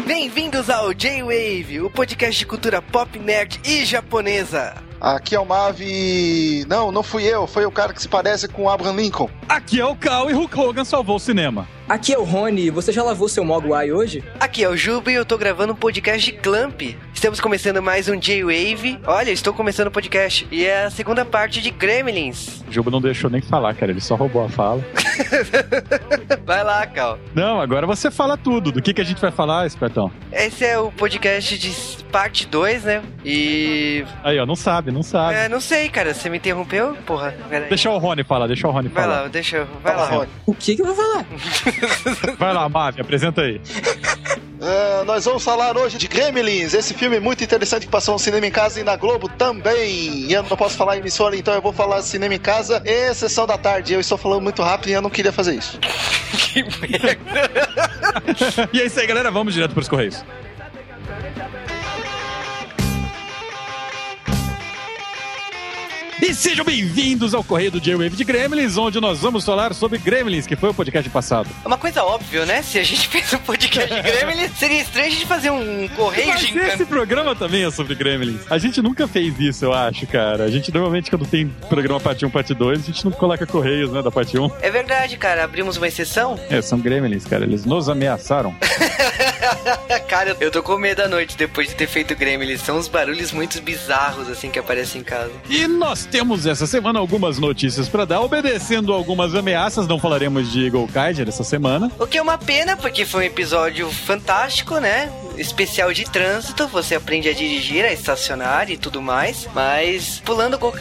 Bem-vindos ao J-Wave, o podcast de cultura pop, nerd e japonesa. Aqui é o Mavi. Não, não fui eu, foi o cara que se parece com o Abraham Lincoln. Aqui é o Cal e Hulk Hogan salvou o cinema. Aqui é o Rony, você já lavou seu Mogwai hoje? Aqui é o Juba e eu tô gravando um podcast de Clamp. Estamos começando mais um J-Wave. Olha, estou começando o um podcast. E é a segunda parte de Gremlins. O Juba não deixou nem falar, cara. Ele só roubou a fala. vai lá, Cal. Não, agora você fala tudo. Do que, que a gente vai falar, espertão? Esse é o podcast de parte 2, né? E. Aí, ó, não sabe, não sabe. É, não sei, cara. Você me interrompeu? Porra. Deixa o Rony falar, deixa o Rony vai falar. Vai lá, deixa. Vai lá, Rony. O que, que eu vou falar? vai lá, Mavi, apresenta aí. Uh, nós vamos falar hoje de Gremlins, esse filme muito interessante que passou no cinema em casa e na Globo também. E eu não posso falar emissora, então eu vou falar cinema em casa e sessão da tarde. Eu estou falando muito rápido e eu não queria fazer isso. que merda! e é isso aí, galera. Vamos direto para os Correios. E sejam bem-vindos ao Correio do J-Wave de Gremlins, onde nós vamos falar sobre Gremlins, que foi o podcast passado. É uma coisa óbvia, né? Se a gente fez um podcast de Gremlins, seria estranho a gente fazer um correio Mas de esse programa também é sobre Gremlins. A gente nunca fez isso, eu acho, cara. A gente normalmente, quando tem programa parte 1, parte 2, a gente não coloca correios, né, da parte 1. É verdade, cara. Abrimos uma exceção. É, são Gremlins, cara. Eles nos ameaçaram. cara, eu tô com medo da noite depois de ter feito Gremlins. São uns barulhos muito bizarros, assim, que aparecem em casa. E nós temos essa semana algumas notícias para dar, obedecendo algumas ameaças. Não falaremos de Eagle Kaiser essa semana. O que é uma pena, porque foi um episódio fantástico, né? Especial de trânsito, você aprende a dirigir, a estacionar e tudo mais. Mas pulando o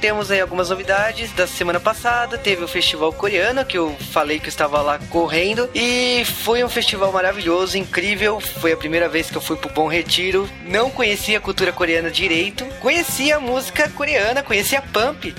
temos aí algumas novidades da semana passada. Teve o festival coreano, que eu falei que eu estava lá correndo. E foi um festival maravilhoso, incrível. Foi a primeira vez que eu fui pro Bom Retiro. Não conhecia a cultura coreana direito. Conhecia a música coreana, conhecia Pump.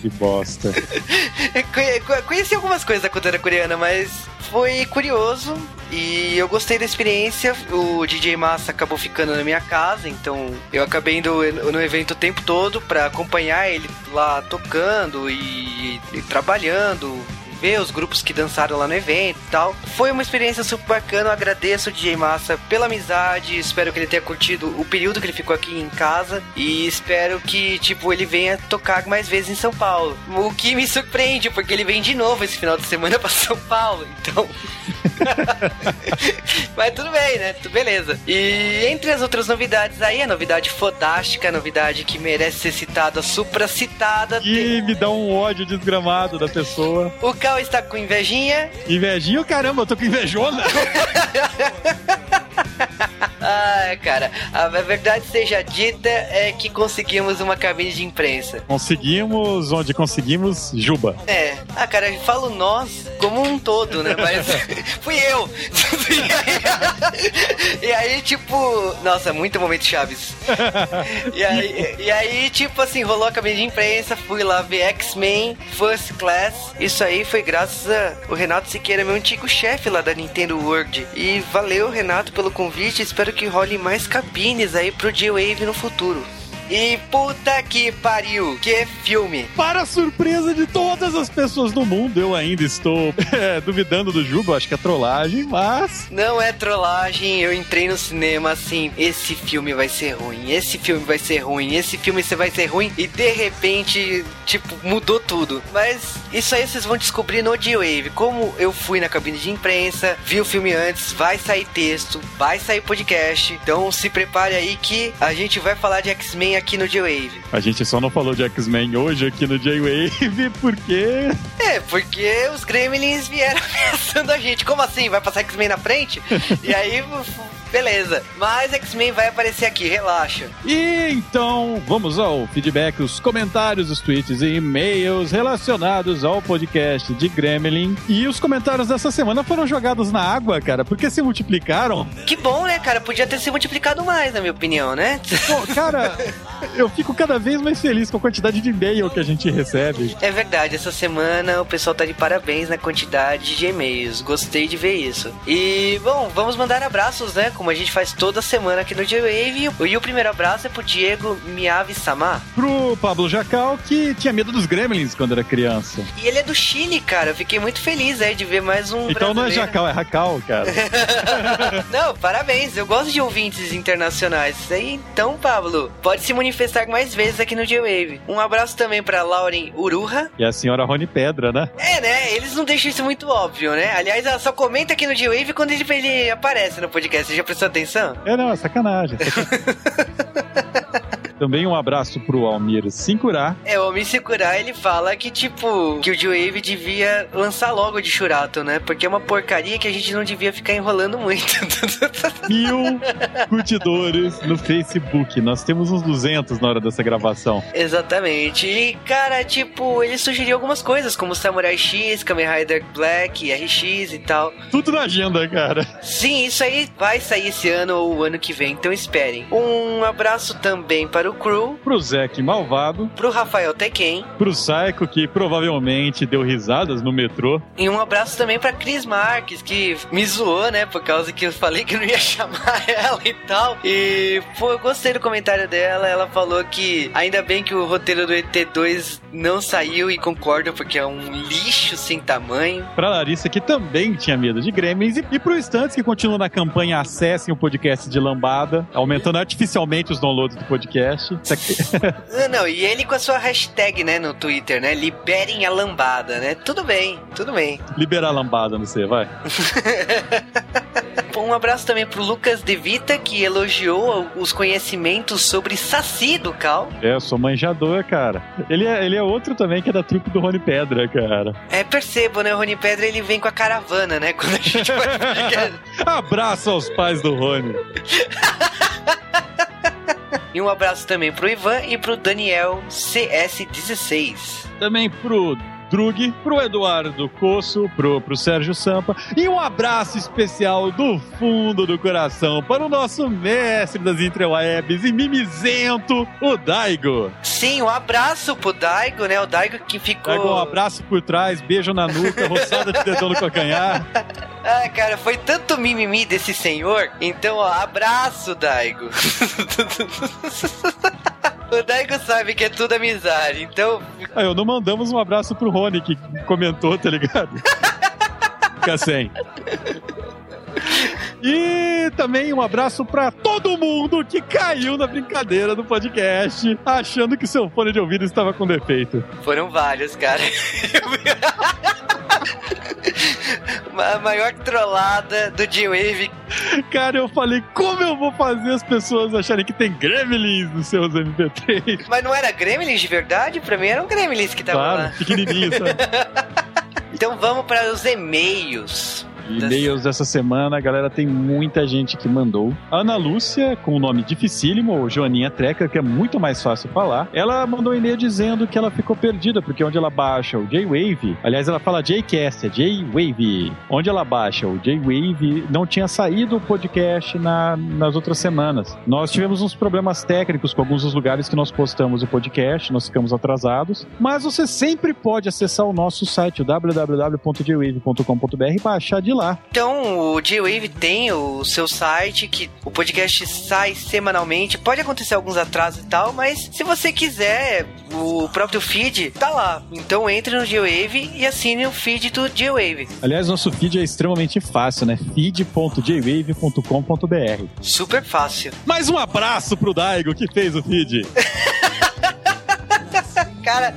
que bosta. Conheci algumas coisas da cultura coreana, mas foi curioso e eu gostei da experiência. O DJ Massa acabou ficando na minha casa, então eu acabei indo no evento o tempo todo para acompanhar ele lá tocando e, e trabalhando ver os grupos que dançaram lá no evento e tal. Foi uma experiência super bacana, eu agradeço o DJ Massa pela amizade, espero que ele tenha curtido o período que ele ficou aqui em casa e espero que, tipo, ele venha tocar mais vezes em São Paulo. O que me surpreende, porque ele vem de novo esse final de semana para São Paulo, então... Mas tudo bem, né? Tudo beleza. E entre as outras novidades aí, a novidade fodástica, a novidade que merece ser citada, supracitada. E tem... me dá um ódio desgramado da pessoa. O Está com invejinha. Invejinha? Caramba, eu tô com invejona. Ah, cara, a verdade seja dita é que conseguimos uma cabine de imprensa. Conseguimos, onde conseguimos, Juba. É. Ah, cara, falo nós como um todo, né? Mas fui eu. e aí, tipo, nossa, muito momento Chaves. e, aí, e aí, tipo assim, rolou a cabine de imprensa, fui lá ver X-Men First Class. Isso aí foi graças ao Renato Siqueira, meu antigo chefe lá da Nintendo World. E valeu, Renato, pelo convite. Espero que role mais cabines aí pro J-Wave no futuro. E puta que pariu, que filme! Para surpresa de todas as pessoas do mundo, eu ainda estou é, duvidando do Juba, acho que é trollagem, mas. Não é trollagem, eu entrei no cinema assim: esse filme vai ser ruim, esse filme vai ser ruim, esse filme vai ser ruim, e de repente, tipo, mudou tudo. Mas isso aí vocês vão descobrir no D-Wave. Como eu fui na cabine de imprensa, vi o filme antes, vai sair texto, vai sair podcast. Então se prepare aí que a gente vai falar de X-Men aqui no J-Wave. A gente só não falou de X-Men hoje aqui no J-Wave porque. É, porque os Gremlins vieram ameaçando a gente. Como assim? Vai passar X-Men na frente? e aí Beleza. Mas X-Men vai aparecer aqui, relaxa. E então, vamos ao feedback, os comentários, os tweets e e-mails relacionados ao podcast de Gremlin. E os comentários dessa semana foram jogados na água, cara, porque se multiplicaram. Que bom, né, cara? Podia ter se multiplicado mais, na minha opinião, né? Pô, cara, eu fico cada vez mais feliz com a quantidade de e-mail que a gente recebe. É verdade, essa semana o pessoal tá de parabéns na quantidade de e-mails. Gostei de ver isso. E, bom, vamos mandar abraços, né? Como a gente faz toda semana aqui no J-Wave. E o primeiro abraço é pro Diego Miyavi-sama. Pro Pablo Jacal, que tinha medo dos gremlins quando era criança. E ele é do Chile, cara. Eu fiquei muito feliz aí de ver mais um Então não é brasileiro. Jacal, é Racal, cara. Não, parabéns. Eu gosto de ouvintes internacionais. Então, Pablo, pode se manifestar mais vezes aqui no J-Wave. Um abraço também pra Lauren Uruha. E a senhora Rony Pedra, né? É, né? Eles não deixam isso muito óbvio, né? Aliás, ela só comenta aqui no J-Wave quando ele, ele aparece no podcast. Já prestou atenção? É, não, é sacanagem. Também um abraço pro Almir Sincurá. É, o Homem Secura, ele fala que, tipo, que o J-Wave devia lançar logo de Churato, né? Porque é uma porcaria que a gente não devia ficar enrolando muito. Mil curtidores no Facebook. Nós temos uns 200 na hora dessa gravação. Exatamente. E, cara, tipo, ele sugeriu algumas coisas, como Samurai X, Kamen Rider Black, RX e tal. Tudo na agenda, cara. Sim, isso aí vai sair esse ano ou o ano que vem, então esperem. Um abraço também para o Crew, Pro Zeke Malvado. pro Rafael Tekken, Pro Psycho, que provavelmente deu risadas no metrô. e um abraço também pra Cris Marques, que me zoou, né, por causa que eu falei que não ia chamar ela e tal. E, pô, eu gostei do comentário dela, ela falou que ainda bem que o roteiro do ET2 não saiu e concordo, porque é um lixo sem tamanho. Pra Larissa, que também tinha medo de gremlins. E, e pro Stunts, que continua na campanha Acessem o podcast de Lambada, aumentando artificialmente os downloads do podcast. Ah, Não, e ele com a sua hashtag, né, no Twitter, né? Liberem a lambada, né? Tudo bem, tudo bem. Liberar a lambada no você, vai. Um abraço também pro Lucas De Vita, que elogiou os conhecimentos sobre Saci do Cal. É, eu sou manjador, cara. Ele é, ele é outro também que é da trupe do Rony Pedra, cara. É, percebo, né? O Rony Pedra ele vem com a caravana, né? Quando a gente vai. Abraço aos pais do Rony. E um abraço também pro Ivan e pro Daniel CS16. Também pro Drug, pro Eduardo Coço, pro, pro Sérgio Sampa. E um abraço especial do fundo do coração para o nosso mestre das interwebs e mimizento, o Daigo. Sim, um abraço pro Daigo, né? O Daigo que ficou. Daigo, um abraço por trás, beijo na nuca, roçada de dedão no calcanhar. Ah, cara, foi tanto mimimi desse senhor. Então, ó, abraço, Daigo. o Daigo sabe que é tudo amizade, então. Aí, eu não mandamos um abraço pro Rony que comentou, tá ligado? Fica sem. E também um abraço pra todo mundo que caiu na brincadeira do podcast, achando que seu fone de ouvido estava com defeito. Foram vários, cara. A maior trollada do G-Wave. Cara, eu falei, como eu vou fazer as pessoas acharem que tem gremlins nos seus MP3? Mas não era Gremlins de verdade? Pra mim eram Gremlins que estavam Claro, lá. sabe? Então vamos para os e-mails. E-mails dessa semana, a galera tem muita gente que mandou. Ana Lúcia, com o nome dificílimo, ou Joaninha Treca, que é muito mais fácil falar, ela mandou um e-mail dizendo que ela ficou perdida, porque onde ela baixa o J-Wave, aliás, ela fala J-Cast, é J-Wave. Onde ela baixa o J-Wave, não tinha saído o podcast na- nas outras semanas. Nós tivemos uns problemas técnicos com alguns dos lugares que nós postamos o podcast, nós ficamos atrasados, mas você sempre pode acessar o nosso site, www.jwave.com.br baixar de lá. Então, o G-Wave tem o seu site, que o podcast sai semanalmente. Pode acontecer alguns atrasos e tal, mas se você quiser, o próprio feed tá lá. Então entre no G-Wave e assine o feed do G-Wave. Aliás, nosso feed é extremamente fácil, né? feed.jwave.com.br. Super fácil. Mais um abraço pro Daigo que fez o feed. Cara,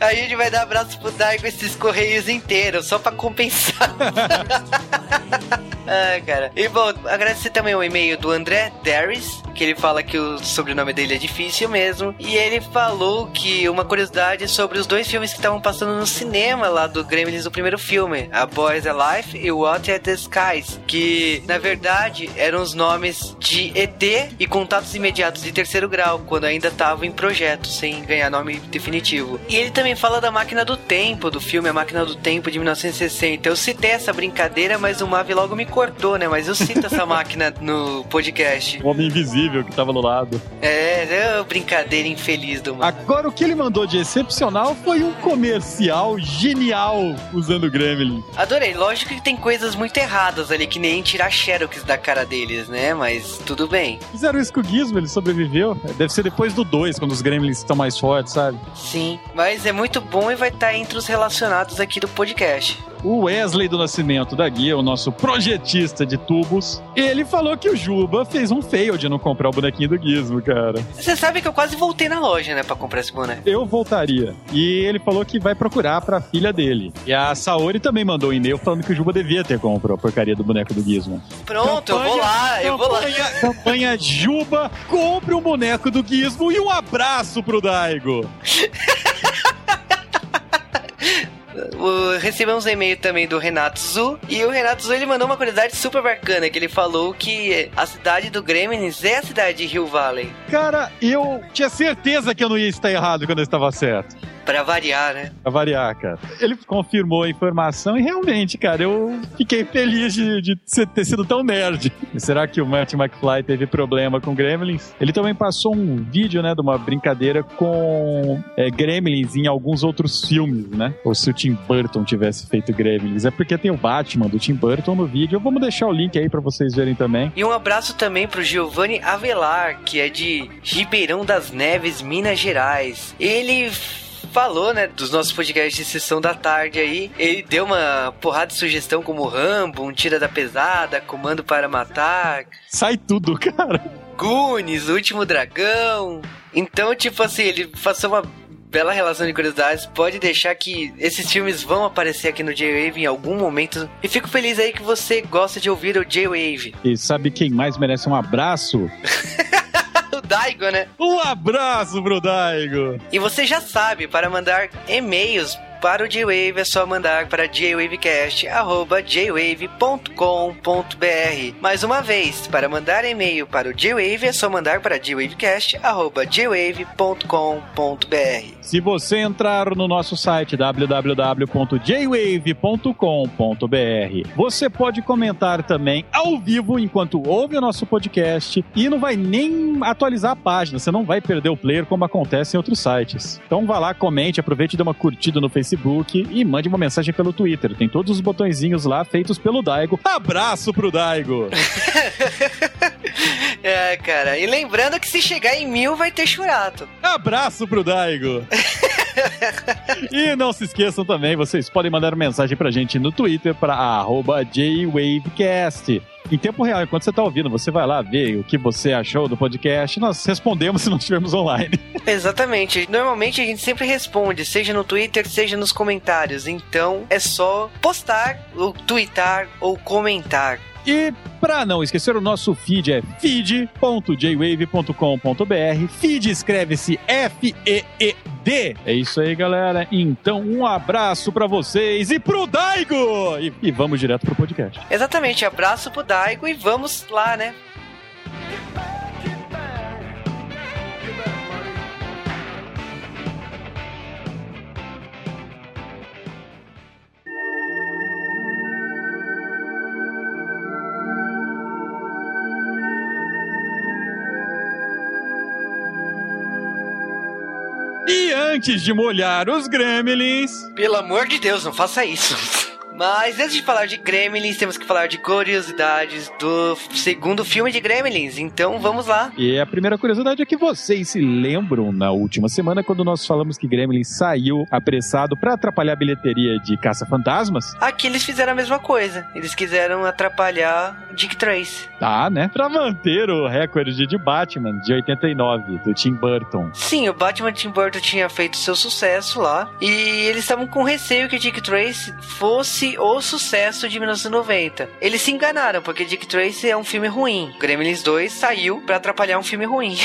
a gente vai dar abraço pro Daigo esses correios inteiros, só pra compensar. ah, cara. E bom, agradecer também o e-mail do André Darris, que ele fala que o sobrenome dele é difícil mesmo. E ele falou que uma curiosidade sobre os dois filmes que estavam passando no cinema lá do Gremlins do primeiro filme, A Boys Alive e What at the Skies, que na verdade eram os nomes de ET e contatos imediatos de terceiro grau, quando ainda estavam em projeto, sem ganhar nome definitivo. E ele também fala da Máquina do Tempo, do filme A Máquina do Tempo de 1960. Eu citei essa brincadeira, mas o Mavi logo me cortou, né? Mas eu cito essa máquina no podcast. O homem invisível que tava do lado. É, é brincadeira infeliz do mundo. Agora, o que ele mandou de excepcional foi um comercial genial usando o Gremlin. Adorei. Lógico que tem coisas muito erradas ali, que nem tirar xerox da cara deles, né? Mas tudo bem. Fizeram isso com o Gizmo, ele sobreviveu. Deve ser depois do 2, quando os Gremlins estão mais fortes, sabe? Sim, mas é muito bom e vai estar entre os relacionados aqui do podcast. O Wesley do Nascimento da Guia, o nosso projetista de tubos, ele falou que o Juba fez um fail de não comprar o bonequinho do Gizmo, cara. Você sabe que eu quase voltei na loja, né, pra comprar esse boneco. Eu voltaria. E ele falou que vai procurar pra filha dele. E a Saori também mandou um e-mail falando que o Juba devia ter comprado a porcaria do boneco do Gizmo. Pronto, eu vou lá, eu vou lá. Campanha, campanha Juba, compre um boneco do Gizmo e um abraço pro Daigo. Recebemos um e-mail também do Renato Zu. E o Renato Zu ele mandou uma curiosidade super bacana: que ele falou que a cidade do Gremlins é a cidade de Hill Valley. Cara, eu tinha certeza que eu não ia estar errado quando eu estava certo. Pra variar, né? Pra variar, cara. Ele confirmou a informação e realmente, cara, eu fiquei feliz de, de ser- ter sido tão nerd. Será que o Marty McFly teve problema com Gremlins? Ele também passou um vídeo, né, de uma brincadeira com é, Gremlins em alguns outros filmes, né? Ou se o Tim Burton tivesse feito Gremlins. É porque tem o Batman do Tim Burton no vídeo. Vamos deixar o link aí pra vocês verem também. E um abraço também pro Giovanni Avelar, que é de Ribeirão das Neves, Minas Gerais. Ele falou, né, dos nossos podcasts de sessão da tarde aí. Ele deu uma porrada de sugestão como Rambo, um Tira da Pesada, Comando para Matar, Sai tudo, cara. Goonies, O Último Dragão. Então, tipo assim, ele passou uma bela relação de curiosidades. Pode deixar que esses filmes vão aparecer aqui no J-Wave em algum momento. E fico feliz aí que você gosta de ouvir o J-Wave. E sabe quem mais merece um abraço? Daigo, né? Um abraço pro Daigo! E você já sabe, para mandar e-mails para o J-Wave é só mandar para jwavecast.jwave.com.br. Mais uma vez, para mandar e-mail para o J-Wave é só mandar para jwavecast.jwave.com.br. Se você entrar no nosso site www.jwave.com.br, você pode comentar também ao vivo enquanto ouve o nosso podcast e não vai nem atualizar a página, você não vai perder o player como acontece em outros sites. Então vá lá, comente, aproveite e dê uma curtida no Facebook e mande uma mensagem pelo Twitter. Tem todos os botõezinhos lá feitos pelo Daigo. Abraço pro Daigo! É, cara. E lembrando que se chegar em mil vai ter churato. Abraço pro Daigo! e não se esqueçam também, vocês podem mandar mensagem pra gente no Twitter para arroba JWavecast. Em tempo real, enquanto você tá ouvindo, você vai lá ver o que você achou do podcast. Nós respondemos se não estivermos online. Exatamente. Normalmente a gente sempre responde, seja no Twitter, seja nos comentários. Então é só postar, ou twittar, ou comentar. E pra não esquecer, o nosso feed é feed.jwave.com.br. Feed escreve-se F-E-E-D. É isso aí, galera. Então, um abraço pra vocês e pro Daigo! E, e vamos direto pro podcast. Exatamente. Abraço pro Daigo e vamos lá, né? Antes de molhar os gremlins, Pelo amor de Deus, não faça isso. Mas antes de falar de Gremlins, temos que falar de curiosidades do segundo filme de Gremlins. Então vamos lá. E a primeira curiosidade é que vocês se lembram na última semana quando nós falamos que Gremlin saiu apressado pra atrapalhar a bilheteria de Caça-Fantasmas? Aqui eles fizeram a mesma coisa. Eles quiseram atrapalhar Dick Trace. Tá, né? Pra manter o recorde de Batman de 89 do Tim Burton. Sim, o Batman Tim Burton tinha feito seu sucesso lá. E eles estavam com receio que Dick Trace fosse o sucesso de 1990. Eles se enganaram, porque Dick Trace é um filme ruim. Gremlins 2 saiu pra atrapalhar um filme ruim.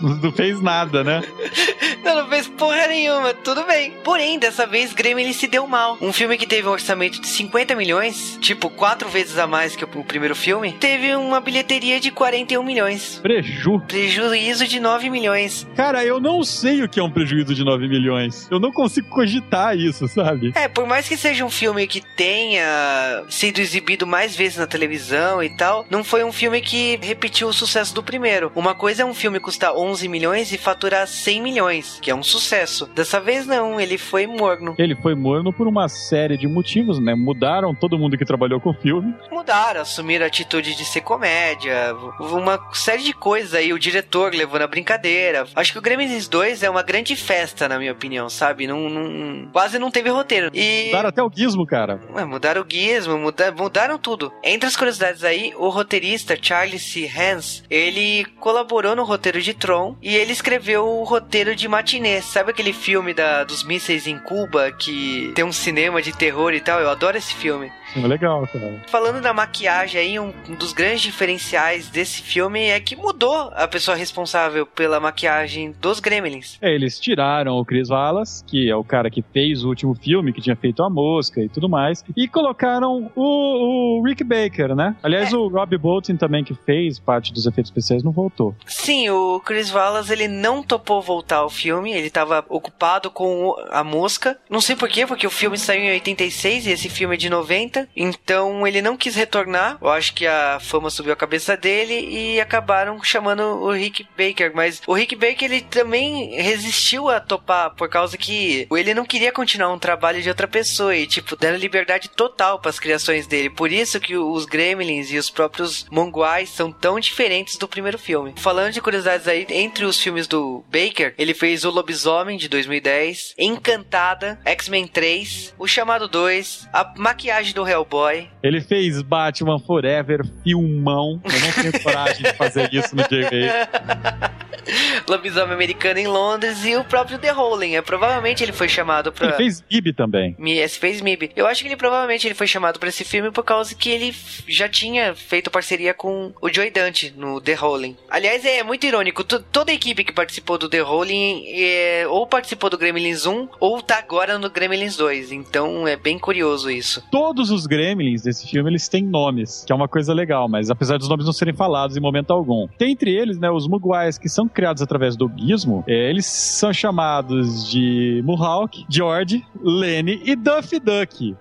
Não fez nada, né? Não, não fez porra nenhuma, tudo bem. Porém, dessa vez Gremlins se deu mal. Um filme que teve um orçamento de 50 milhões, tipo quatro vezes a mais que o o primeiro filme, teve uma bilheteria de 41 milhões. Preju. Prejuízo de 9 milhões. Cara, eu não sei o que é um prejuízo de 9 milhões. Eu não consigo cogitar isso, sabe? É, por mais que seja seja um filme que tenha sido exibido mais vezes na televisão e tal, não foi um filme que repetiu o sucesso do primeiro. Uma coisa é um filme custar 11 milhões e faturar 100 milhões, que é um sucesso. Dessa vez não, ele foi morno. Ele foi morno por uma série de motivos, né? Mudaram todo mundo que trabalhou com o filme. Mudaram, assumiram a atitude de ser comédia, uma série de coisas aí, o diretor levando a brincadeira. Acho que o Gremlins 2 é uma grande festa, na minha opinião, sabe? Não, não quase não teve roteiro. E... Mudaram até o gizmo, cara. Ué, mudaram o gizmo, muda, mudaram tudo. Entre as curiosidades aí, o roteirista Charles C. Hans, ele colaborou no roteiro de Tron e ele escreveu o roteiro de Matinê. Sabe aquele filme da, dos mísseis em Cuba que tem um cinema de terror e tal? Eu adoro esse filme. Legal, cara. Falando da maquiagem aí, um dos grandes diferenciais desse filme é que mudou a pessoa responsável pela maquiagem dos Gremlins. É, eles tiraram o Chris Wallace, que é o cara que fez o último filme, que tinha feito a e tudo mais, e colocaram o, o Rick Baker, né? Aliás, É. o Robbie Bolton também, que fez parte dos efeitos especiais, não voltou. Sim, o Chris Wallace ele não topou voltar ao filme, ele estava ocupado com a mosca. Não sei porquê, porque o filme saiu em 86 e esse filme é de 90. Então ele não quis retornar. Eu acho que a fama subiu a cabeça dele e acabaram chamando o Rick Baker. Mas o Rick Baker ele também resistiu a topar por causa que ele não queria continuar um trabalho de outra pessoa e tipo dando liberdade total para as criações dele. Por isso que os Gremlins e os próprios Monguais são tão diferentes do primeiro filme. Falando de curiosidades aí, entre os filmes do Baker, ele fez O Lobisomem de 2010, Encantada, X-Men 3, O Chamado 2, a maquiagem do Hellboy. Ele fez Batman Forever, filmão. Eu não tenho coragem de fazer isso no J-Way. Lobisomem americano em Londres e o próprio The Howling. É, provavelmente ele foi chamado pra. Ele fez Ib também. Esse fez Eu acho que ele provavelmente ele foi chamado pra esse filme por causa que ele já tinha feito parceria com o Joey Dante no The Rolling. Aliás, é muito irônico. to- toda a equipe que participou do The Rolling é, ou participou do Gremlins 1 ou tá agora no Gremlins 2. Então é bem curioso isso. Todos os Gremlins desse filme, eles têm nomes, que é uma coisa legal, mas apesar dos nomes não serem falados em momento algum. Tem entre eles, né, os Mugwais, que são criados através do Gizmo, é, eles são chamados de Mohawk, George, Lenny e Duffy Duck,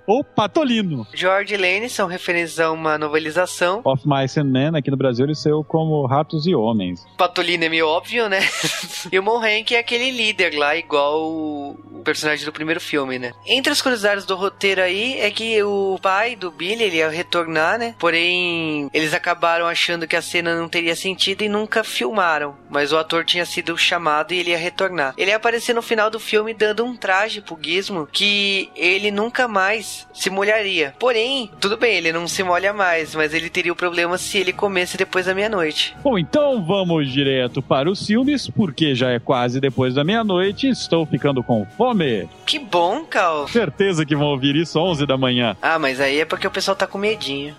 ou Patolino. George Lane são referências a uma novelização. Of Mice and Men, aqui no Brasil, ele saiu como Ratos e Homens. Patolino é meio óbvio, né? e o Monhank é aquele líder lá, igual o personagem do primeiro filme, né? Entre as curiosidades do roteiro aí é que o pai do Billy, ele ia retornar, né? Porém, eles acabaram achando que a cena não teria sentido e nunca filmaram. Mas o ator tinha sido chamado e ele ia retornar. Ele ia aparecer no final do filme dando um traje pro Gizmo que ele nunca mais se molharia. Porém, tudo bem, ele não se molha mais, mas ele teria o problema se ele comesse depois da meia-noite. Bom, então vamos direto para os filmes, porque já é quase depois da meia-noite e estou ficando com fome. Que bom, Cal. Certeza que vão ouvir isso às 11 da manhã. Ah, mas aí é porque o pessoal tá com medinho.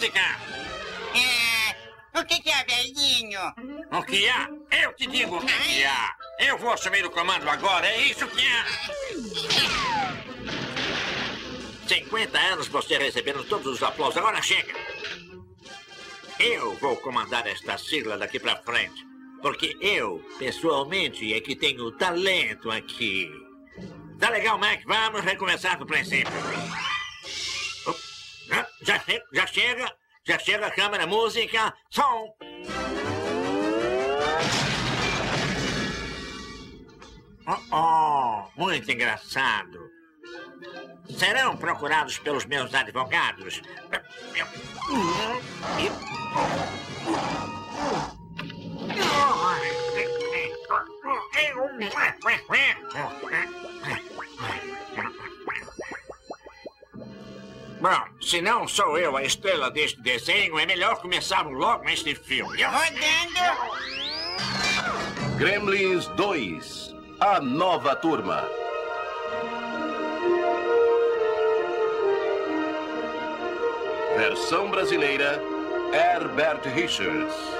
Música! É, o que, que é, velhinho? O que há? Eu te digo o que, que há! Eu vou assumir o comando agora, é isso que há! 50 anos você recebendo todos os aplausos, agora chega! Eu vou comandar esta sigla daqui pra frente, porque eu, pessoalmente, é que tenho talento aqui. Tá legal, Mac? Vamos recomeçar do princípio. Já, já chega? Já chega a câmera, música, som! Oh, oh, muito engraçado. Serão procurados pelos meus advogados. Bom, se não sou eu a estrela deste desenho, é melhor começarmos logo este filme. Rodando. Gremlins 2 A Nova Turma. Versão brasileira Herbert Richards.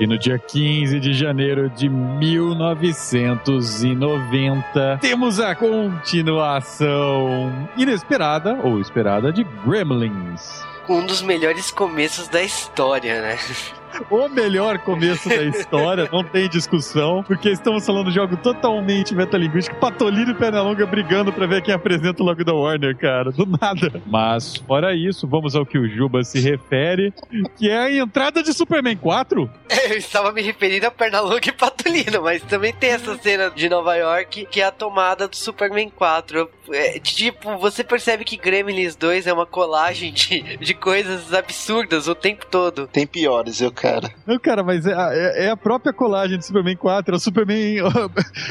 E no dia 15 de janeiro de 1990, temos a continuação inesperada ou esperada de Gremlins. Um dos melhores começos da história, né? o melhor começo da história, não tem discussão, porque estamos falando de jogo totalmente metalinguístico, Patolino e Pernalonga brigando pra ver quem apresenta o logo da Warner, cara, do nada. Mas, fora isso, vamos ao que o Juba se refere, que é a entrada de Superman 4. É, eu estava me referindo a Pernalonga e Patolino, mas também tem essa cena de Nova York, que é a tomada do Superman 4. É, tipo, você percebe que Gremlins 2 é uma colagem de, de coisas absurdas o tempo todo. Tem piores, eu cara. Não, cara, mas é, é, é, a própria colagem de Superman 4. É o Superman.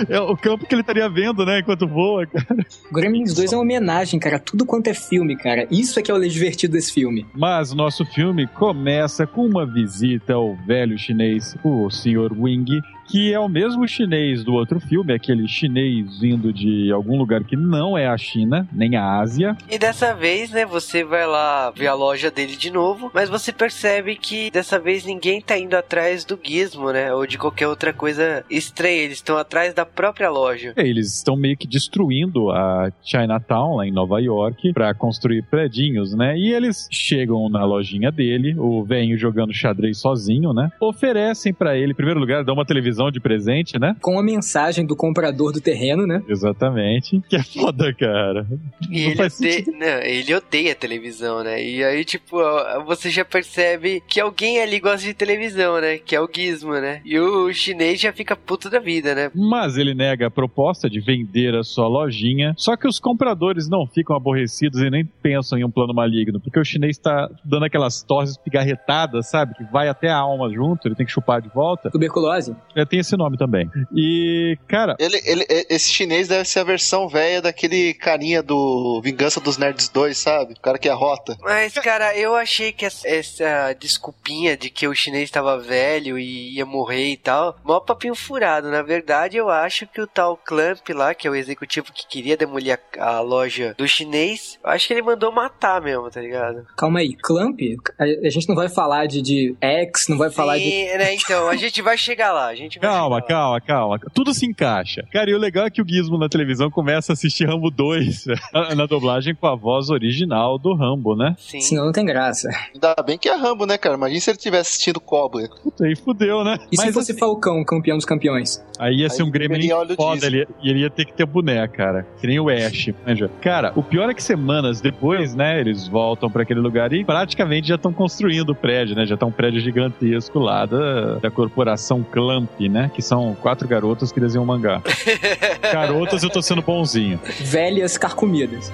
É o campo que ele estaria vendo, né? Enquanto voa, cara. Gremlins 2 é uma homenagem, cara. Tudo quanto é filme, cara. Isso é que é o divertido desse filme. Mas o nosso filme começa com uma visita ao velho chinês, o Sr. Wing, que é o mesmo chinês do outro filme, aquele chinês vindo de algum lugar que não é a China, nem a Ásia. E dessa vez, né, você vai lá ver a loja dele de novo, mas você percebe que dessa vez ninguém tá indo atrás do gizmo, né, ou de qualquer outra coisa estranha, eles estão atrás da própria loja. É, eles estão meio que destruindo a Chinatown lá em Nova York para construir predinhos, né, e eles chegam na lojinha dele, o velho jogando xadrez sozinho, né, oferecem para ele, em primeiro lugar, dão uma televisão de presente, né? Com a mensagem do comprador do terreno, né? Exatamente. Que é foda, cara. E ele, odeia, não, ele odeia televisão, né? E aí, tipo, você já percebe que alguém ali gosta de televisão, né? Que é o Gizmo, né? E o chinês já fica puto da vida, né? Mas ele nega a proposta de vender a sua lojinha. Só que os compradores não ficam aborrecidos e nem pensam em um plano maligno, porque o chinês tá dando aquelas toses pigarretadas, sabe? Que vai até a alma junto, ele tem que chupar de volta. Tuberculose. É, tem esse nome também. E, cara. Ele, ele, esse chinês deve ser a versão velha daquele carinha do Vingança dos Nerds 2, sabe? O cara que é rota. Mas, cara, eu achei que essa, essa desculpinha de que o chinês estava velho e ia morrer e tal, mó papinho furado. Na verdade, eu acho que o tal Clamp lá, que é o executivo que queria demolir a, a loja do chinês, eu acho que ele mandou matar mesmo, tá ligado? Calma aí, Clamp? A, a gente não vai falar de, de X, não vai Sim, falar de. né? Então, a gente vai chegar lá. A gente calma, calma, calma. Tudo se encaixa. Cara, e o legal é que o Gizmo na televisão começa a assistir Rambo 2 na dublagem com a voz original do Rambo, né? Sim. Senão não tem graça. Ainda bem que é Rambo, né, cara? Imagina se ele tivesse assistindo Cobra. Puta, aí fudeu, né? E Mas se fosse assim... Falcão, campeão dos campeões? Aí ia ser aí um Gremlin foda, ele, e ele ia ter que ter boné, cara. Que nem o Ash. Manja. Cara, o pior é que semanas depois, né, eles voltam para aquele lugar e praticamente já estão construindo o prédio, né? Já tá um prédio gigantesco lá da, da corporação Clamp, né? Que são quatro garotas que desenham mangá. garotas, eu tô sendo bonzinho. Velhas carcomidas.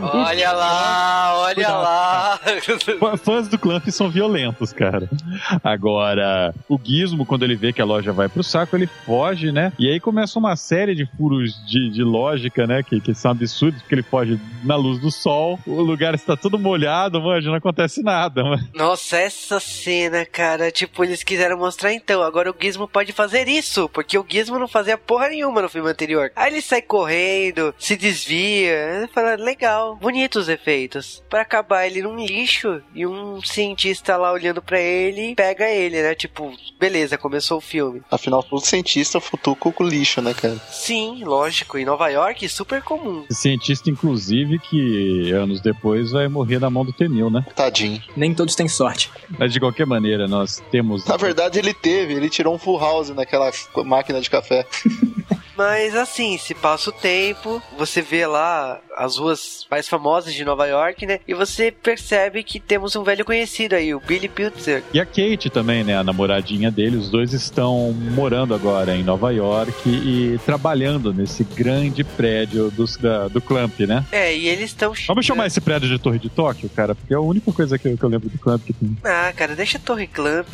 Olha lá, olha Cuidado. lá. Fãs do Clamp são violentos, cara. Agora, o Gizmo, quando ele vê que a loja vai pro saco, ele foge, né? E aí começa uma série de furos de, de lógica, né? Que, que são absurdos, porque ele foge na luz do sol, o lugar está todo molhado, mano, não acontece nada, mano. Nossa, essa cena, cara, tipo, eles quiseram mostrar então, agora o Gizmo pode fazer isso, porque o Gizmo não fazia porra nenhuma no filme anterior. Aí ele sai correndo, se desvia, fala, legal, bonitos os efeitos. Para acabar ele num lixo e um cientista lá olhando para ele pega ele, né? Tipo, beleza, começou o filme. Afinal, todo cientista futuca com lixo, né, cara? Sim, lógico. Em Nova York, super comum. Cientista, inclusive, que anos depois vai morrer na mão do Tenil, né? Tadinho. Nem todos têm sorte. Mas de qualquer maneira, nós temos. Na verdade, ele teve, ele tirou um full house naquela máquina de café. Mas assim, se passa o tempo, você vê lá as ruas mais famosas de Nova York, né? E você percebe que temos um velho conhecido aí, o Billy Putzer. E a Kate também, né? A namoradinha dele. Os dois estão morando agora em Nova York e, trabalhando nesse grande prédio do, da, do Clamp, né? É, e eles estão. Vamos chamar esse prédio de Torre de Tóquio, cara? Porque é a única coisa que eu, que eu lembro do Clamp que tem. Ah, cara, deixa Torre Clamp.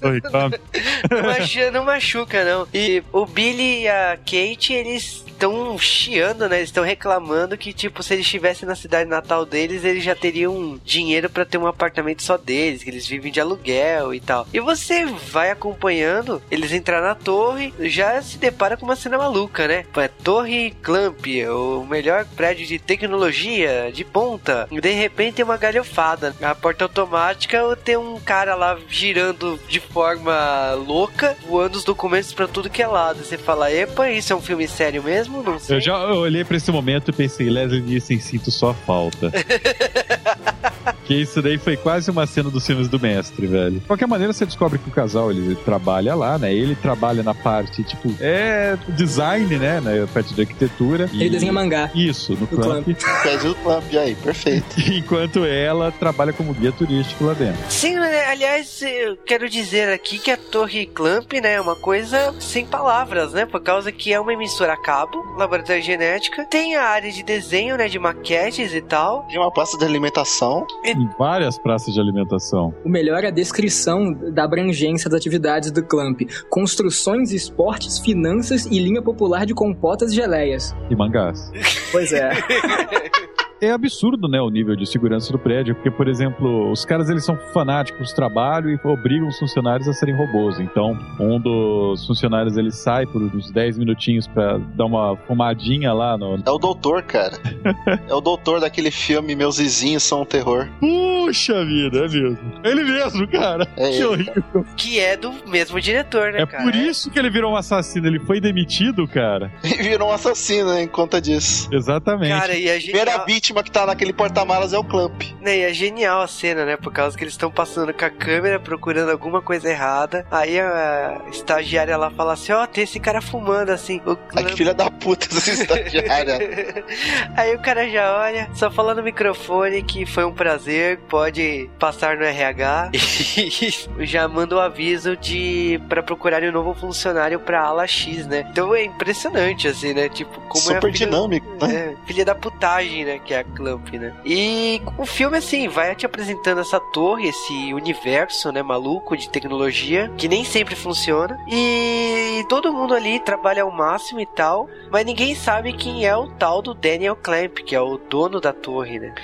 Torre Clamp. não, machuca, não machuca, não. E o Billy e a Kate, eles estão chiando, né? Eles estão reclamando que, tipo, se eles estivessem na cidade natal deles, eles já teriam dinheiro para ter um apartamento só deles, que eles vivem de aluguel e tal. E você vai acompanhando, eles entrar na torre, já se depara com uma cena maluca, né? É Torre Clamp, o melhor prédio de tecnologia de ponta. E de repente tem uma galhofada. A porta automática tem um cara lá girando de forma louca, voando os documentos para tudo que é lado. Você fala, epa, isso é um filme sério mesmo? Não sei. Eu já olhei pra esse momento e pensei, Leslie Nielsen, sinto sua falta. que isso daí foi quase uma cena dos filmes do mestre, velho. De qualquer maneira, você descobre que o casal, ele trabalha lá, né? Ele trabalha na parte, tipo, é design, né? Na parte de arquitetura. Ele E- desenha mangá. Isso, no Clamp. Pede o Clamp aí, perfeito. Enquanto ela trabalha como guia turístico lá dentro. Sim, né? aliás, eu quero dizer aqui que a Torre Clamp, né, é uma coisa sem palavras, né? Por causa que é uma emissora a cabo, laboratório de genética, tem a área de desenho, né, de maquetes e tal. Tem uma pasta de alimentação. Em várias praças de alimentação. O melhor é a descrição da abrangência das atividades do Clamp. Construções, esportes, finanças e linha popular de compotas e geleias. E mangás. Pois é. É absurdo, né, o nível de segurança do prédio, porque, por exemplo, os caras eles são fanáticos do trabalho e obrigam os funcionários a serem robôs. Então, um dos funcionários ele sai por uns 10 minutinhos pra dar uma fumadinha lá no. É o doutor, cara. é o doutor daquele filme Meus Vizinhos São um Terror. Puxa vida, é mesmo. Ele mesmo, cara. É que ele, horrível. Que é do mesmo diretor, né, É cara? por isso que ele virou um assassino. Ele foi demitido, cara. E virou um assassino, né, em conta disso. Exatamente. Cara, e é A primeira genial, vítima que tá naquele porta-malas é o Clamp. né, e é genial a cena, né? Por causa que eles estão passando com a câmera, procurando alguma coisa errada. Aí a estagiária lá fala assim, ó, tem esse cara fumando, assim. O Ai, Clamp que filha da puta essa estagiária. Aí o cara já olha, só fala no microfone que foi um prazer, pode passar no RH e já manda o aviso de para procurarem um novo funcionário pra ala X, né? Então é impressionante assim, né? Tipo, como é Super a filha- dinâmico, né? é, filha da putagem, né? Que é a Clamp, né? E o filme, assim, vai te apresentando essa torre, esse universo, né? Maluco de tecnologia, que nem sempre funciona. E todo mundo ali trabalha ao máximo e tal, mas ninguém sabe quem é o tal do Daniel Clamp, que é o dono da torre, né?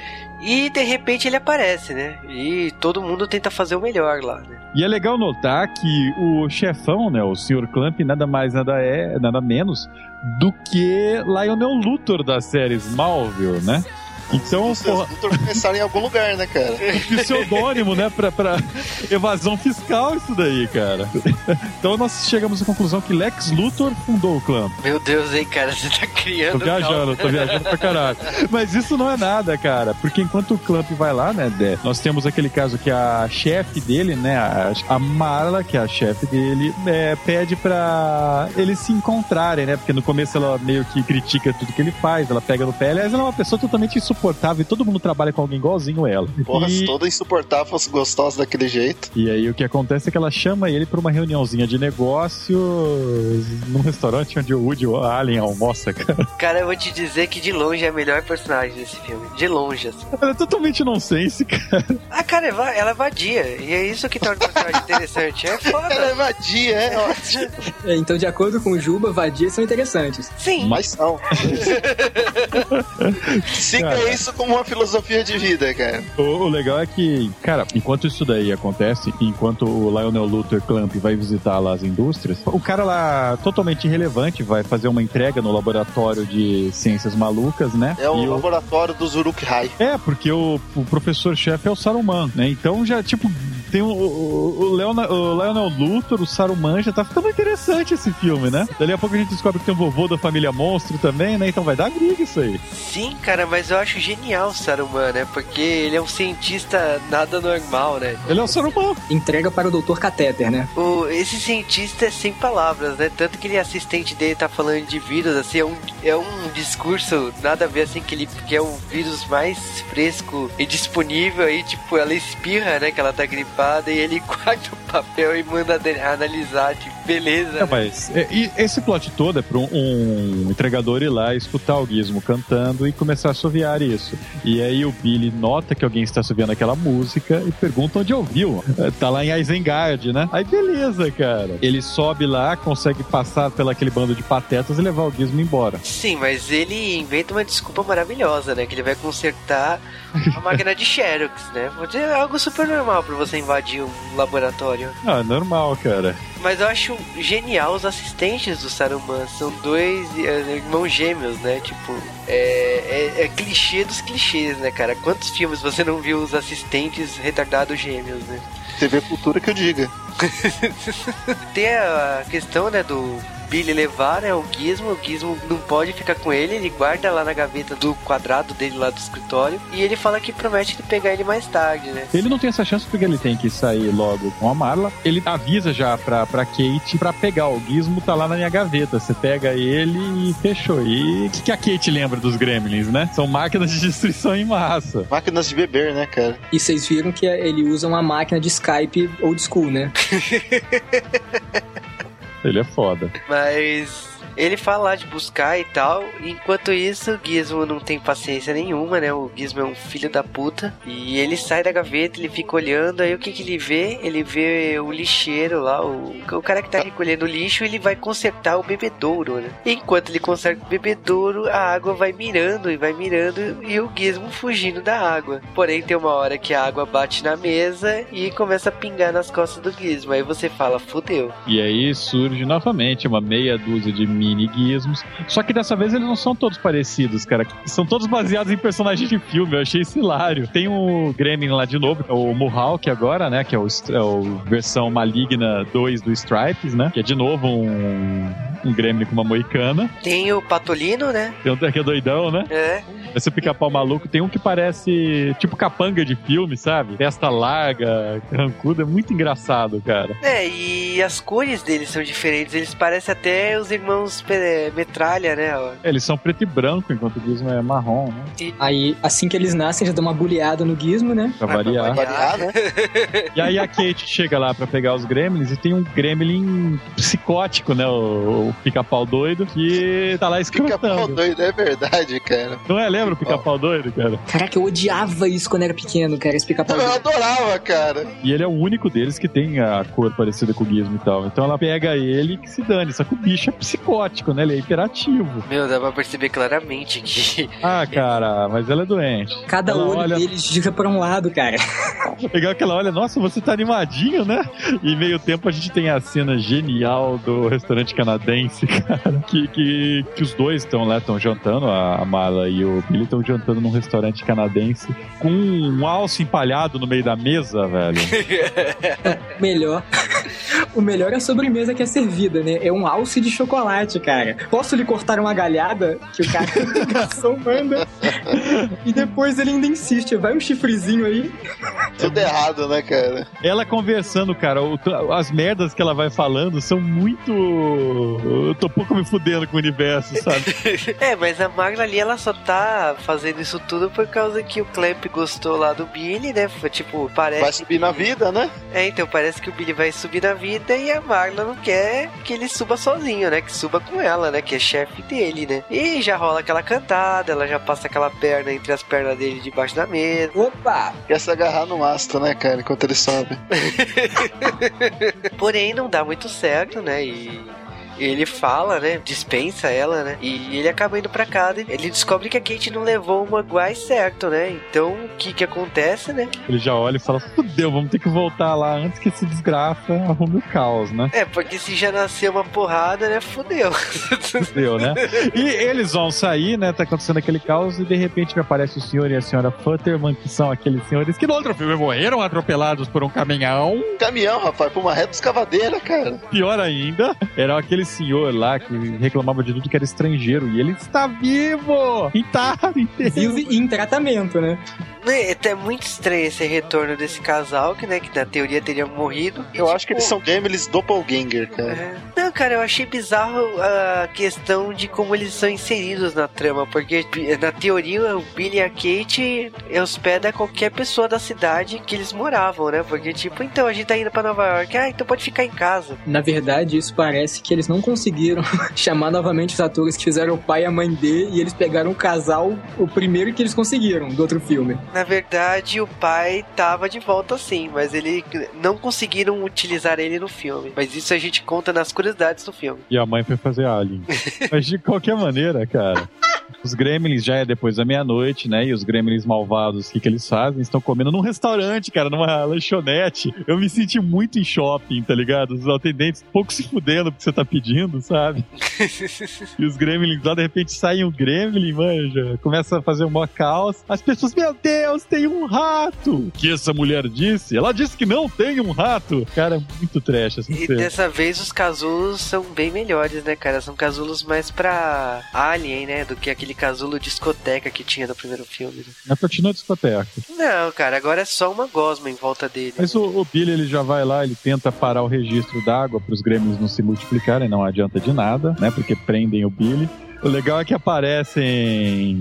E de repente ele aparece, né? E todo mundo tenta fazer o melhor lá, né? E é legal notar que o chefão, né, o Sr. Clamp, nada mais, nada é, nada menos do que Lionel Luthor da série Smallville, né? Então, Os porra, começaram em algum lugar, né, cara? pseudônimo, né, pra, pra evasão fiscal isso daí, cara. Então nós chegamos à conclusão que Lex Luthor fundou o Clamp. Meu Deus, hein, cara? Você tá Tô criando. viajando, tô viajando pra caralho. Mas isso não é nada, cara. Porque enquanto o Clamp vai lá, né, nós temos aquele caso que a chefe dele, né, a, a Marla, que é a chefe dele, é, pede pra eles se encontrarem, né? Porque no começo ela meio que critica tudo que ele faz, ela pega no pé. Aliás, ela é uma pessoa totalmente insuportável e todo mundo trabalha com alguém igualzinho ela. Porra, e, se toda insuportável fosse gostosa daquele jeito. e aí o que acontece é que ela chama ele pra uma reuniãozinha de negócios num restaurante onde o Woody Allen almoça, cara. Cara, eu vou te dizer que de longe é a melhor personagem desse filme. De longe, assim. Ela é totalmente nonsense, cara. Ah, cara, é ela é vadia. E é isso que torna o personagem interessante. É Ela foda. é vadia, é ótimo. É, Então, de acordo com o Juba, vadias são interessantes. Sim. Mas são. Siga Cara. Isso como uma filosofia de vida, cara. O, o legal é que, cara, enquanto isso daí acontece, enquanto o Lionel Luthor Clamp vai visitar lá as indústrias, o cara lá, totalmente irrelevante, vai fazer uma entrega no laboratório de ciências malucas, né? É o o- laboratório do Zuruk-hai. É, porque o, o professor-chefe é o Saruman, né? Então já, tipo, tem o, o, o, o Lionel Luthor, o Saruman, já tá ficando interessante esse filme, né? Dali a pouco a gente descobre que tem um vovô da família Monstro também, né? Então vai dar briga isso aí. Sim, cara, mas eu acho genial o Saruman, né? Porque ele é um cientista nada normal, né? Ele é o Saruman. Entrega para o Dr. Catéter, né? O, esse cientista é sem palavras, né? Tanto que ele assistente dele tá falando de vírus, assim, é um, é um discurso nada a ver, assim, que ele que é o vírus mais fresco e disponível, aí, tipo, ela espirra, né? Que ela tá gripada, e ele guarda o papel e manda analisar, tipo, beleza. É, né? mas é, e esse plot todo é pra um, um entregador ir lá escutar o Gizmo cantando e começar a assoviar isso. E aí o Billy nota que alguém está assoviando aquela música e pergunta onde ouviu. É, Tá lá em Isengard, né? Aí beleza, cara. Ele sobe lá, consegue passar pelo aquele bando de patetas e levar o Gizmo embora. Sim, mas ele inventa uma desculpa maravilhosa, né? Que ele vai consertar a máquina de Xerox, né? É algo super normal pra você invadir um laboratório. Ah, é normal, cara. Mas eu acho genial os assistentes do Saruman. São dois é, irmãos gêmeos, né? Tipo, é, é, é, clichê dos clichês, né, cara? Quantos filmes você não viu os assistentes retardados gêmeos, né? TV Cultura que eu diga. Tem a questão, né, do Billy levar, né, o Gizmo, o Gizmo não pode ficar com ele, ele guarda lá na gaveta do quadrado dele lá do escritório, e ele fala que promete ele pegar ele mais tarde, né? Ele não tem essa chance porque ele tem que sair logo com a Marla. Ele avisa já pra, pra Kate pra pegar o Gizmo, tá lá na minha gaveta. Você pega ele e fechou. E o que, que a Kate lembra dos Gremlins, né? São máquinas de destruição em massa. Máquinas de beber, né, cara? E vocês viram que ele usa uma máquina de Skype old school, né? Ele é foda. Mas ele fala lá de buscar e tal. Enquanto isso, o Gizmo não tem paciência nenhuma, né? O Gizmo é um filho da puta. E ele sai da gaveta, ele fica olhando. Aí o que, que ele vê? Ele vê o lixeiro lá, o, o cara que tá recolhendo lixo. Ele vai consertar o bebedouro, né? Enquanto ele conserta o bebedouro, a água vai mirando e vai mirando. E o Gizmo fugindo da água. Porém, tem uma hora que a água bate na mesa e começa a pingar nas costas do Gizmo. Aí você fala, fudeu. E aí surge novamente uma meia dúzia de mini gizmos. Só que dessa vez eles não são todos parecidos, cara. São todos baseados em personagens de filme. Eu achei isso hilário. Tem o Gremlin lá de novo, o Mohawk agora, né? Que é o, é o versão maligna 2 do Stripes, né? Que é de novo um, um Gremlin com uma moicana. Tem o Patolino, né? Tem um que é doidão, né? É. Esse pica-pau maluco tem um que parece tipo capanga de filme, sabe? Testa larga, rancuda, é muito engraçado, cara. É, e as cores deles são diferentes, eles parecem até os irmãos Metralha, né? ó. É, Eles são preto e branco, enquanto o Gizmo é marrom, né? E- Aí, assim que eles nascem, já dão uma bulhada no gizmo, né? Pra variar. Variar, né? E aí a Kate chega lá pra pegar os gremlins e tem um gremlin psicótico, né? O, o pica-pau doido, que tá lá Fica pau escrotando. doido, é verdade, cara. Não é? Lembra o pica-pau doido, cara? Caraca, eu odiava isso quando era pequeno, cara, esse pica-pau. Eu adorava, cara. E ele é o único deles que tem a cor parecida com o Gizmo e tal. Então ela pega ele e que se dane. Só que o bicho é psicótico, né? Ele é hiperativo. Meu, dá pra perceber claramente que. Ah, cara, mas ela é doente. Cada Ela olho olha- deles gira pra um lado, cara. Legal que ela olha, nossa, você tá animadinho, né? E meio tempo a gente tem a cena genial do restaurante canadense, cara. Que, que, que os dois estão lá, estão jantando, a Mala e o Billy estão jantando num restaurante canadense com um alce empalhado no meio da mesa, velho. Melhor. O melhor é a sobremesa que é servida, né? É um alce de chocolate, cara. Posso lhe cortar uma galhada? Que o cara o garçom manda. E depois ele ainda insiste. Vai um chifrezinho aí. Tudo errado, né, cara? Ela conversando, cara, as merdas que ela vai falando são muito. Eu tô pouco me fudendo com o universo, sabe? É, mas a Magna ali, ela só tá fazendo isso tudo por causa que o Clamp gostou lá do Billy, né? Foi tipo, parece. Vai subir na vida, né? É, então parece que o Billy vai subir na vida e a Magna não quer que ele suba sozinho, né? Que suba com ela, né? Que é chefe dele, né? E já rola aquela cantada, ela já passa aquela perna entre as pernas dele debaixo da mesa. Opa! Quer se agarrar no mastro, né, cara? Enquanto ele sobe. Porém, não dá muito certo, né? E. Ele fala, né? Dispensa ela, né? E ele acaba indo pra casa. e Ele descobre que a Kate não levou o Maguire certo, né? Então, o que que acontece, né? Ele já olha e fala: fudeu, vamos ter que voltar lá antes que esse desgraça arrume o caos, né? É, porque se já nasceu uma porrada, né? Fudeu. Fudeu, né? E eles vão sair, né? Tá acontecendo aquele caos e de repente me aparece o senhor e a senhora Futterman, que são aqueles senhores que no outro filme morreram atropelados por um caminhão. Caminhão, rapaz, por uma reta escavadeira, cara. Pior ainda, era aquele senhor lá que reclamava de tudo que era estrangeiro e ele está vivo! Intacto, inteiro. Vive em tratamento, né? É muito estranho esse retorno desse casal, que, né, que na teoria teria morrido. E, Eu acho que tipo, eles são Gremlins Doppelganger, cara. é. Não, cara, eu achei bizarro a questão de como eles são inseridos na trama, porque na teoria o Billy e a Kate hospeda qualquer pessoa da cidade que eles moravam, né? Porque, tipo, então a gente tá indo pra Nova York, ah, então pode ficar em casa. Na verdade, isso parece que eles não conseguiram chamar novamente os atores que fizeram o pai e a mãe D e eles pegaram o casal, o primeiro que eles conseguiram do outro filme. Na verdade, o pai tava de volta sim, mas ele não conseguiram utilizar ele no filme. Mas isso a gente conta nas curiosidades curiosidades do filme. E a mãe foi fazer Alien. Mas de qualquer maneira, cara. Os gremlins já é depois da meia-noite, né? E os gremlins malvados, o que, que eles fazem? Estão comendo num restaurante, cara, numa lanchonete. Eu me senti muito em shopping, tá ligado? Os atendentes pouco se fudendo porque você tá pedindo, sabe? e os gremlins lá, de repente, saem um gremlin, manja. Começa a fazer uma caos. As pessoas, meu Deus, tem um rato! O que essa mulher disse? Ela disse que não tem um rato! Cara, é muito trash, assim. E dessa vez os casulos são bem melhores, né, cara? São casulos mais pra Alien, né? Do que aquele casulo discoteca que tinha no primeiro filme. Né? Mas continua discoteca. Não, cara, agora é só uma gosma em volta dele. Mas o, o Billy, ele já vai lá, ele tenta parar o registro d'água para os grêmios não se multiplicarem, não adianta de nada, né? Porque prendem o Billy. O legal é que aparecem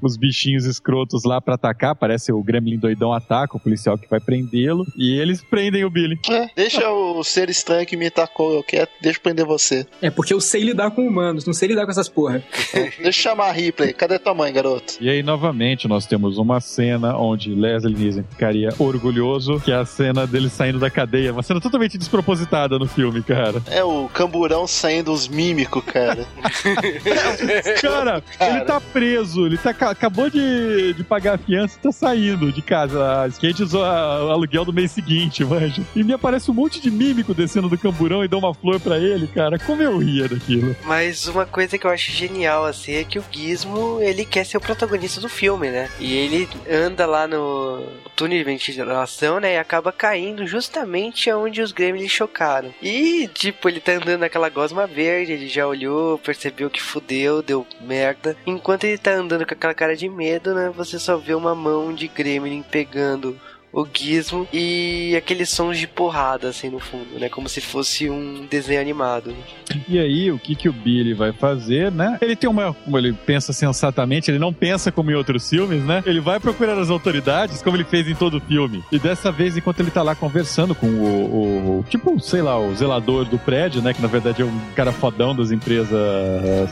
os bichinhos escrotos lá pra atacar. Parece o Gremlin doidão ataca o policial que vai prendê-lo. E eles prendem o Billy. É, deixa o ser estranho que me tacou, eu quero, deixa eu prender você. É porque eu sei lidar com humanos, não sei lidar com essas porra. deixa eu chamar a Ripley. Cadê tua mãe, garoto? E aí, novamente, nós temos uma cena onde Leslie Nielsen ficaria orgulhoso, que é a cena dele saindo da cadeia. Uma cena totalmente despropositada no filme, cara. É o camburão saindo os mímicos, cara. Cara, ele tá preso, ele tá, acabou de, de pagar a fiança e tá saindo de casa. A usou o aluguel do mês seguinte, manja. E me aparece um monte de mímico descendo do camburão e dá uma flor pra ele, cara. Como eu ria daquilo. Mas uma coisa que eu acho genial, assim, é que o Gizmo, ele quer ser o protagonista do filme, né? E ele anda lá no túnel de ventilação, né? E acaba caindo justamente onde os gremlins chocaram. E, tipo, ele tá andando naquela gosma verde, ele já olhou, percebeu que fudeu, deu merda. Enquanto ele tá andando com aquela cara de medo, né? Você só vê uma mão de gremlin pegando o gizmo e aqueles sons de porrada assim no fundo, né? Como se fosse um desenho animado. E aí, o que que o Billy vai fazer, né? Ele tem uma, como ele pensa sensatamente, ele não pensa como em outros filmes, né? Ele vai procurar as autoridades, como ele fez em todo o filme. E dessa vez, enquanto ele tá lá conversando com o, o tipo, sei lá, o zelador do prédio, né? Que na verdade é um cara fodão das empresas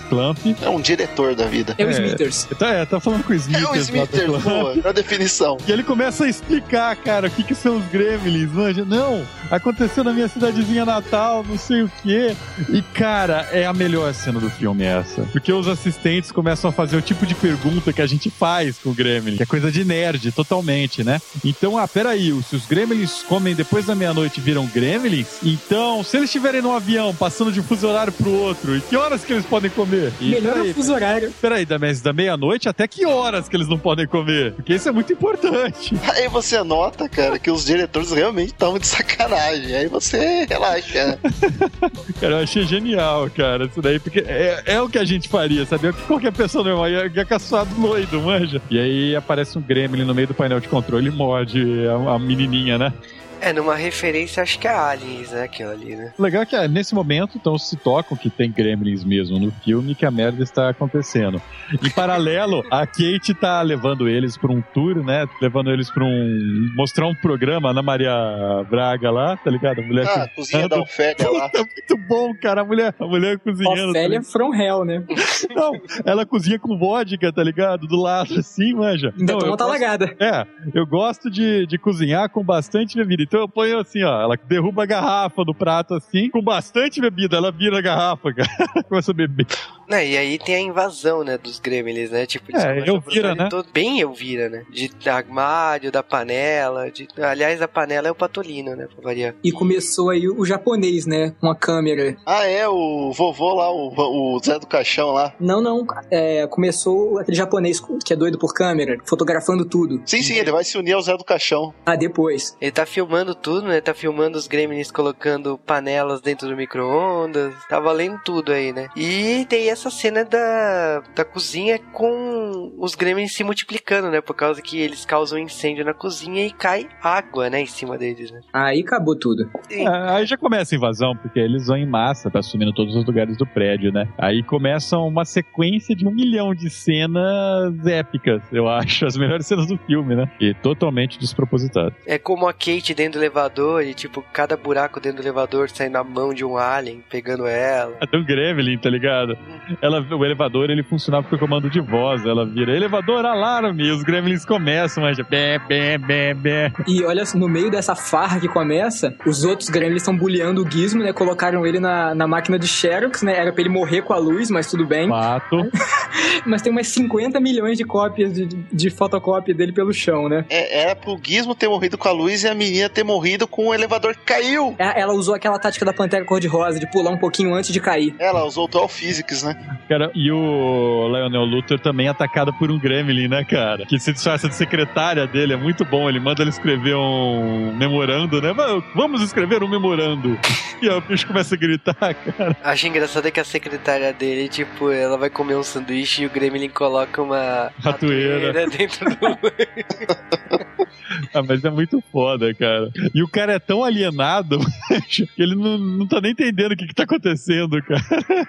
Clamp. É um diretor da vida. É o Smithers. Tá, é, tá falando com o Smithers. É o Smithers, boa, a definição. E ele começa a explicar cara, o que que são os gremlins, manja? Não, aconteceu na minha cidadezinha natal, não sei o quê. E, cara, é a melhor cena do filme essa. Porque os assistentes começam a fazer o tipo de pergunta que a gente faz com o gremlin, que é coisa de nerd, totalmente, né? Então, ah, peraí, se os gremlins comem depois da meia-noite e viram gremlins, então, se eles estiverem num avião passando de um fuso horário pro outro, e que horas que eles podem comer? E, Melhor peraí, o fuso horário. Peraí, da, da meia-noite até que horas que eles não podem comer? Porque isso é muito importante. Aí você nota, cara, que os diretores realmente estão de sacanagem. Aí você relaxa. cara, eu achei genial, cara, isso daí, porque é, é o que a gente faria, sabe? Qualquer pessoa normal ia, ia caçar doido, manja. E aí aparece um gremlin no meio do painel de controle e morde a, a menininha, né? É, numa referência, acho que é Aliens, né? Aquilo ali, né? O legal é que é, nesse momento, então, se tocam que tem gremlins mesmo no filme que a merda está acontecendo. Em paralelo, a Kate tá levando eles pra um tour, né? Levando eles pra um. mostrar um programa na Maria Braga lá, tá ligado? A mulher ah, cozinha da Ofélia lá. Puta, muito bom, cara. A mulher, a mulher cozinhando. Ofélia from hell, né? Não, ela cozinha com vodka, tá ligado? Do lado, assim, manja. Ainda toma eu tá gosto- lagada. É, eu gosto de, de cozinhar com bastante bebida. Então eu ponho assim, ó, ela derruba a garrafa do prato assim, com bastante bebida, ela vira a garrafa, cara. Começa a beber. E aí tem a invasão, né, dos gremlins, né? Tipo, É, Elvira, né? todo- Bem Elvira, né? De armário, da panela. De... Aliás, a panela é o patolino, né? Pra variar. E começou aí o japonês, né? Com a câmera. Ah, é, o vovô lá, o, o Zé do Caixão lá. Não, não. é, começou aquele japonês que é doido por câmera, fotografando tudo. Sim, sim, ele vai se unir ao Zé do Caixão. Ah, depois. Ele tá filmando tudo, né? Tá filmando os gremlins colocando panelas dentro do micro-ondas. Tá valendo tudo aí, né? E tem essa cena da, da cozinha com os gremlins se multiplicando, né? Por causa que eles causam incêndio na cozinha e cai água, né? Em cima deles, né? Aí acabou tudo. E- É, aí já começa a invasão, porque eles vão em massa, tá assumindo todos os lugares do prédio, né? Aí começa uma sequência de um milhão de cenas épicas, eu acho. As melhores cenas do filme, né? E totalmente despropositado. É como a Kate dentro do elevador e, tipo, cada buraco dentro do elevador saindo a mão de um alien pegando ela. Até um Gremlin, tá ligado? ela, o elevador ele funcionava por comando de voz. Ela vira elevador, alarme, e os gremlins começam, mas bé, bé, bé, bé. E olha, no meio dessa farra que começa, os outros gremlins estão bulleando o Gizmo, né? Colocaram ele na, na máquina de Xerox, né? Era pra ele morrer com a luz, mas tudo bem. Fato. Mas tem umas 50 milhões de cópias de, de fotocópia dele pelo chão, né? É, era pro Gizmo ter morrido com a luz e a menina ter morrido com o elevador que caiu. É, Ela usou aquela tática da Pantera Cor-de-Rosa, de pular um pouquinho antes de cair. Ela usou o Dual Physics, né? Cara, e o Lionel Luthor também é atacado por um gremlin, né, cara? Que se disfarça de secretária dele, é muito bom. Ele manda ele escrever um memorando, né? "Vamos- Vamos escrever um memorando. E aí o bicho começa a gritar, cara. Acho engraçado é que a secretária dele, tipo, ela vai comer um sanduíche e o Gremlin coloca uma Ratoeira. dentro do. Ah, mas é muito foda, cara. E o cara é tão alienado que ele não, não tá nem entendendo o que, que tá acontecendo, cara.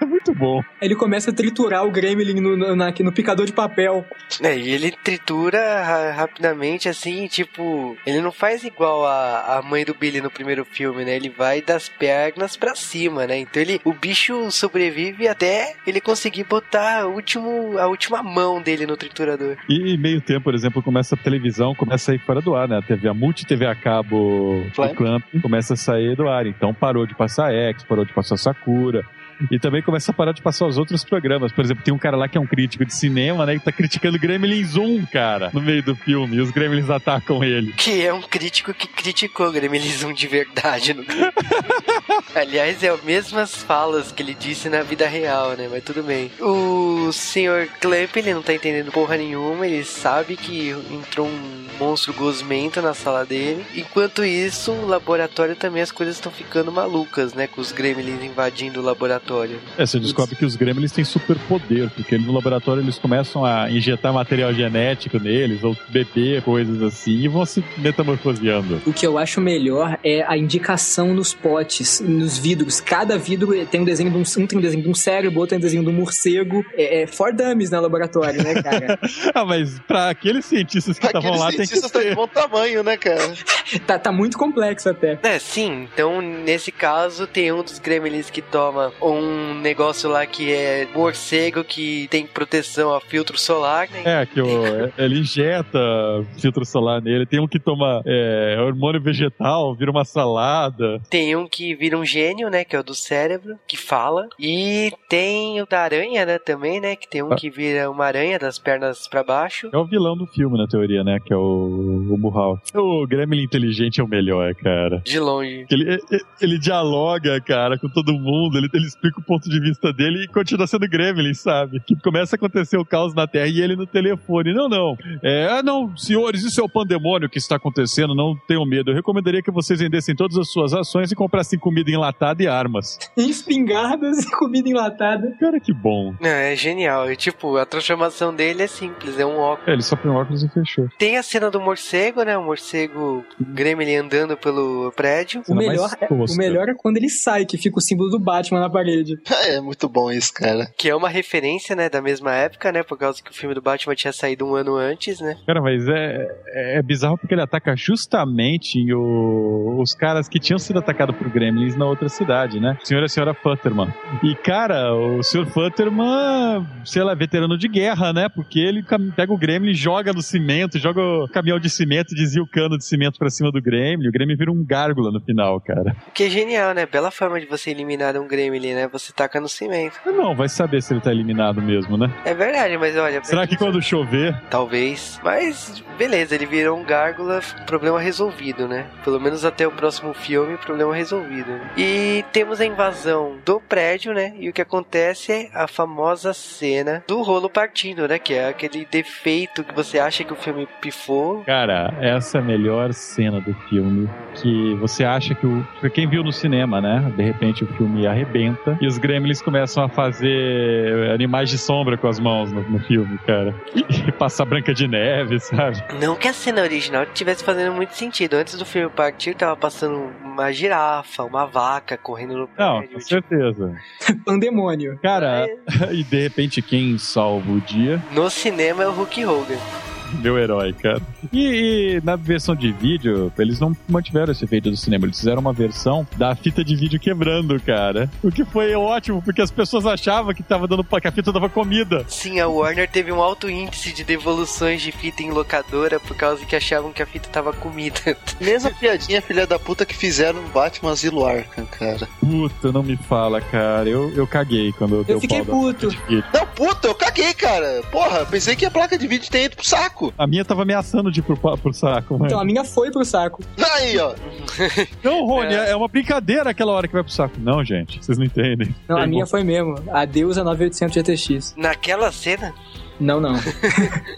É muito bom. Ele começa a triturar o Gremlin no, no, na- no picador de papel. É, e ele tritura ra- rapidamente, assim, tipo, ele não faz igual a, a mãe do Billy no primeiro filme, né? Ele vai das pernas pra cima, né? Então ele, o bicho sobrevive até ele conseguir botar o último, a última mão dele no triturador. E meio tempo, por exemplo, começa a televisão, começa a ir fora do ar, né? A TV, a multi TV a cabo Clamp. do Clamp começa a sair do ar. Então parou de passar X, parou de passar Sakura. E também começa a parar de passar os outros programas. Por exemplo, tem um cara lá que é um crítico de cinema, né? Que tá criticando Gremlins 1, cara, no meio do filme. E os Gremlins atacam ele. Que é um crítico que criticou Gremlins de verdade. No... Aliás, é as mesmas falas que ele disse na vida real, né? Mas tudo bem. O Sr. Clamp, ele não tá entendendo porra nenhuma. Ele sabe que entrou um monstro gosmento na sala dele. Enquanto isso, o laboratório também as coisas estão ficando malucas, né? Com os Gremlins invadindo o laboratório. É, você descobre que os Gremlins têm superpoder, porque no laboratório eles começam a injetar material genético neles, ou beber coisas assim, e vão se metamorfoseando. O que eu acho melhor é a indicação nos potes, nos vidros. Cada vidro tem um desenho de um, um tem um desenho de um cérebro, outro tem um desenho de um morcego. É, é for dummies no laboratório, né, cara? ah, mas pra aqueles cientistas que estavam lá, tem que cientistas estão de bom tamanho, né, cara? tá, tá muito complexo até. É, sim. Então, nesse caso, tem um dos gremlins que toma um negócio lá que é morcego, que tem proteção a filtro solar, né? É, que o, ele injeta filtro solar nele. Tem um que toma é, hormônio vegetal, vira uma salada. Tem um que vira um gênio, né? Que é o do cérebro, que fala. E tem o da aranha, né? Também, né? Que tem um Ah. que vira uma aranha das pernas pra baixo. É o vilão do filme, na teoria, né? Que é o, o Burral. O Gremlin inteligente é o melhor, cara. De longe. Ele, ele, ele dialoga, cara, com todo mundo, ele, ele explica o ponto de vista dele e continua sendo Gremlin, sabe? Que começa a acontecer o caos na Terra e ele no telefone. Não, não. É, ah, não, senhores, isso é o pandemônio que está acontecendo, não tenham medo. Eu recomendaria que vocês vendessem todas as suas ações e comprassem comida enlatada e armas. Espingardas e comida enlatada. Cara, que bom. Não, é genial. E, tipo, a transformação dele é simples, é um óculos. É, ele só põe óculos e fechou. Tem a cena do morcego, né? O morcego Gremlin andando pelo prédio. O melhor, é, o melhor é quando ele sai, que fica o símbolo do Batman na parede. É muito bom isso, cara. Que é uma referência, né, da mesma época, né? Por causa que o filme do Batman tinha saído um ano antes, né? Cara, mas é, é bizarro porque ele ataca justamente o- os caras que tinham sido atacados por gremlins na outra cidade, né? O senhor e a senhora Futterman. E, cara, o senhor Futterman, sei lá, é veterano de guerra, né? Porque ele pega o gremlin, joga no cimento, joga o caminhão de cimento, desvia o cano de cimento pra cima do gremlin. O gremlin vira um gárgula no final, cara. O que é genial, né? Bela forma de você eliminar um Gremlin, né? Você taca no cimento. Não, vai saber se ele tá eliminado mesmo, né? É verdade, mas olha... Será que quando chover Talvez. Mas, beleza, ele virou um gárgula, problema resolvido, né? Pelo menos até o próximo filme, problema resolvido. né? E temos a invasão do prédio, né? E o que acontece é a famosa cena do rolo partindo, né? Que é aquele defeito que você acha que o filme pifou. Cara, essa é a melhor cena do filme. Que você acha que o. Pra quem viu no cinema, né? De repente o filme arrebenta e os gremlins começam a fazer animais de sombra com as mãos no, no filme, cara. E passar branca de neve, sabe? Não que a cena original estivesse fazendo muito sentido. Antes do filme partir, tava passando uma girafa, uma vaca correndo no Não, prédio. com certeza. Pandemônio. Cara, e de repente quem salva o dia? No cinema é o Hulk Hogan. Meu herói, cara. E, e na versão de vídeo, eles não mantiveram esse efeito do cinema. Eles fizeram uma versão da fita de vídeo quebrando, cara. O que foi ótimo, porque as pessoas achavam que tava dando que a fita dava comida. Sim, a Warner teve um alto índice de devoluções de fita em locadora por causa que achavam que a fita tava comida. Mesma piadinha, filha da puta, que fizeram no Batman Asilo Arkham, cara. Puta, não me fala, cara. Eu, eu caguei quando eu dei o fiquei puto. fita de vídeo. Não, puta, eu caguei, cara. Porra, pensei que a placa de vídeo tinha ido pro saco. A minha tava ameaçando de ir pro, pro saco, mano. Então a minha foi pro saco. Aí, ó. Não, Rony, é. uma brincadeira aquela hora que vai pro saco. Não, gente, vocês não entendem. Não, a minha foi mesmo. Adeus a 9800 GTX. Naquela cena, Não, não.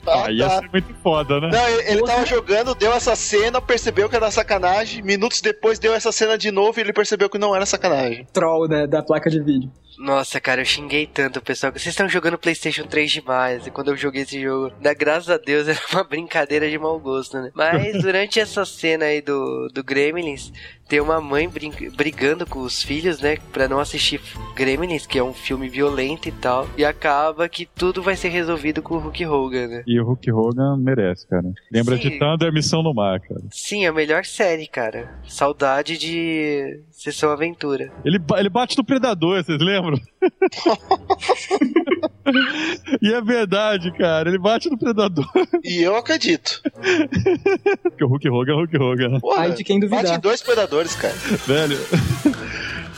Ah, Ah, ia tá. ser muito foda, né? Não, ele, ele tava jogando, deu essa cena, percebeu que era sacanagem. Minutos depois deu essa cena de novo e ele percebeu que não era sacanagem. Troll da, da placa de vídeo. Nossa, cara, eu xinguei tanto o pessoal. Vocês estão jogando PlayStation 3 demais. E quando eu joguei esse jogo, da graças a Deus, era uma brincadeira de mau gosto, né? Mas durante essa cena aí do, do Gremlins, tem uma mãe brigando com os filhos, né? Pra não assistir Gremlins, que é um filme violento e tal. E acaba que tudo vai ser resolvido com o Hulk Hogan, né? E o Hulk Hogan merece, cara. Lembra Sim. de Thunder Missão no Mar, cara. Sim, a melhor série, cara. Saudade de Sessão Aventura. Ele, ele bate no Predador, vocês lembram? e é verdade, cara. Ele bate no Predador. E eu acredito. Porque o Hulk Hogan é o Hulk Hogan, né? Porra, Ai, de quem duvidar. bate em dois predadores, cara. Velho.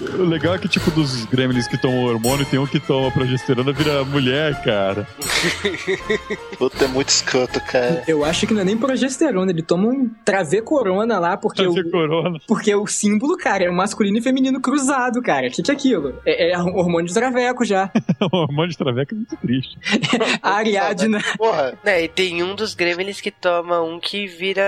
O legal é que, tipo, dos gremlins que tomam hormônio, tem um que toma progesterona vira mulher, cara. Puta, é muito escroto, cara. Eu acho que não é nem progesterona, ele toma um travê corona lá, porque Fazer o, corona. porque o símbolo, cara, é masculino e feminino cruzado, cara. O que, que é aquilo? É, é hormônio de traveco já. O hormônio de traveca é muito triste. A Ariadna. Porra, É, e tem um dos Gremlins que toma um que vira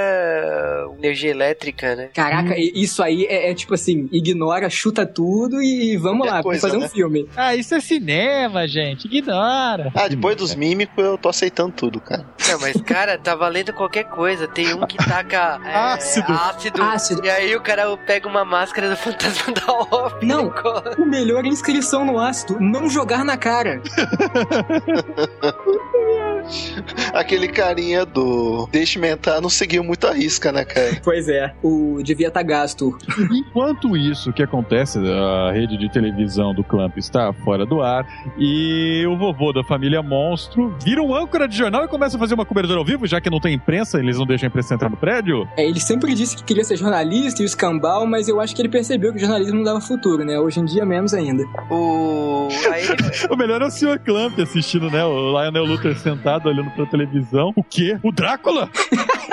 energia elétrica, né? Caraca, e- isso aí é, é tipo assim, ignora, chuta tudo e vamos É lá, coisa, vamos fazer né? um filme. Ah, isso é cinema, gente. Ignora. ah, depois dos mímicos eu tô aceitando tudo, cara. Não, mas, cara, tá valendo qualquer coisa. Tem um que taca é, Ácido. ácido. Ácido. E aí o cara pega uma máscara do fantasma da ópera. Não. cola. O melhor é inscrição no ácido, não jogar na cara. Aquele carinha do Deixe-me entrar não seguiu muito a risca, né, cara? Pois é, o devia estar gasto. Enquanto isso, o que acontece? A rede de televisão do Clamp está fora do ar e o vovô da família Monstro vira um âncora de jornal e começa a fazer uma cobertura ao vivo, já que não tem imprensa, eles não deixam a imprensa entrar no prédio. É, ele sempre disse que queria ser jornalista e o escambau, mas eu acho que ele percebeu que o jornalismo não dava futuro, né? Hoje em dia menos ainda. O. Aí. O melhor é o Sr. Clamp assistindo, né? O Lionel Luther sentado olhando pra televisão. O quê? O Drácula?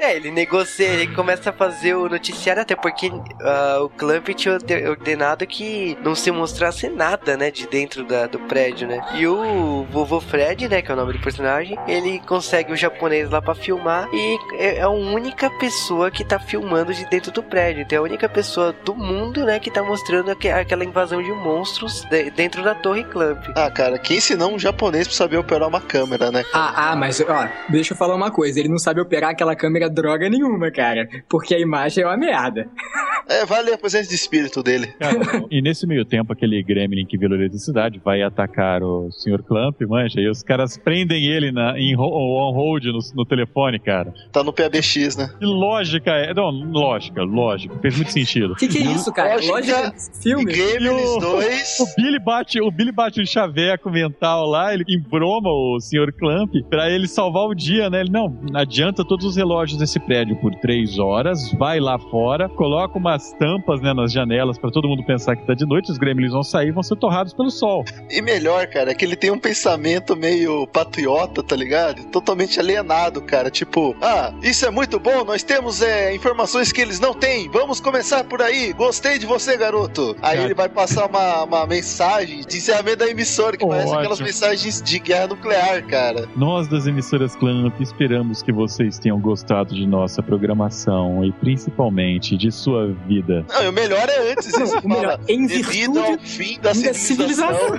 É, ele negocia, ele começa a fazer o noticiário, até porque ah, o Clamp tinha orde- ordenado que não se mostrasse nada, né, de dentro da- do prédio, né? E o vovô Fred, né, que é o nome do personagem, ele consegue o japonês lá pra filmar e é a única pessoa que tá filmando de dentro do prédio. Então é a única pessoa do mundo, né, que tá mostrando aque- aquela invasão de monstros de- dentro da Torre Clamp. Ah, cara, quem ensinou um japonês pra saber operar uma câmera, né? Ah, ah, mas ó, deixa eu falar uma coisa, ele não sabe operar aquela câmera droga nenhuma, cara. Porque a imagem é uma merda. É, vale a presença de espírito dele. Cara, e nesse meio tempo, aquele gremlin que a eletricidade vai atacar o Sr. Clamp, mancha, e os caras prendem ele na, em ho- on hold no, no telefone, cara. Tá no PABX, né? Que lógica é? Não, lógica, lógica. Fez muito sentido. O que, que é isso, cara? Lógica Lógica E filme? Gremlins o- 2. O Billy bate, o Billy bate um chaveco mental lá, ele embroma o Sr. Clamp pra ele salvar o dia, né? Ele não adianta todos os relógios desse prédio por três horas, vai lá fora, coloca umas tampas né, nas janelas pra todo mundo pensar que tá de noite, os gremlins vão sair e vão ser torrados pelo sol. E melhor, cara, é que ele tem um pensamento meio patriota, tá ligado? Totalmente alienado, cara. Tipo, ah, isso é muito bom, nós temos é, informações que eles não têm. Vamos começar por aí. Gostei de você, garoto. Aí Cara. ele vai passar uma, uma mensagem de encerramento da emissora, que parece Ótimo. aquelas mensagens de guerra nuclear, cara. Nós das emissoras Clamp esperamos que você vocês tenham gostado de nossa programação e principalmente de sua vida. Não, e o melhor é antes. Isso O melhor, em devido ao virtude fim da da civilização.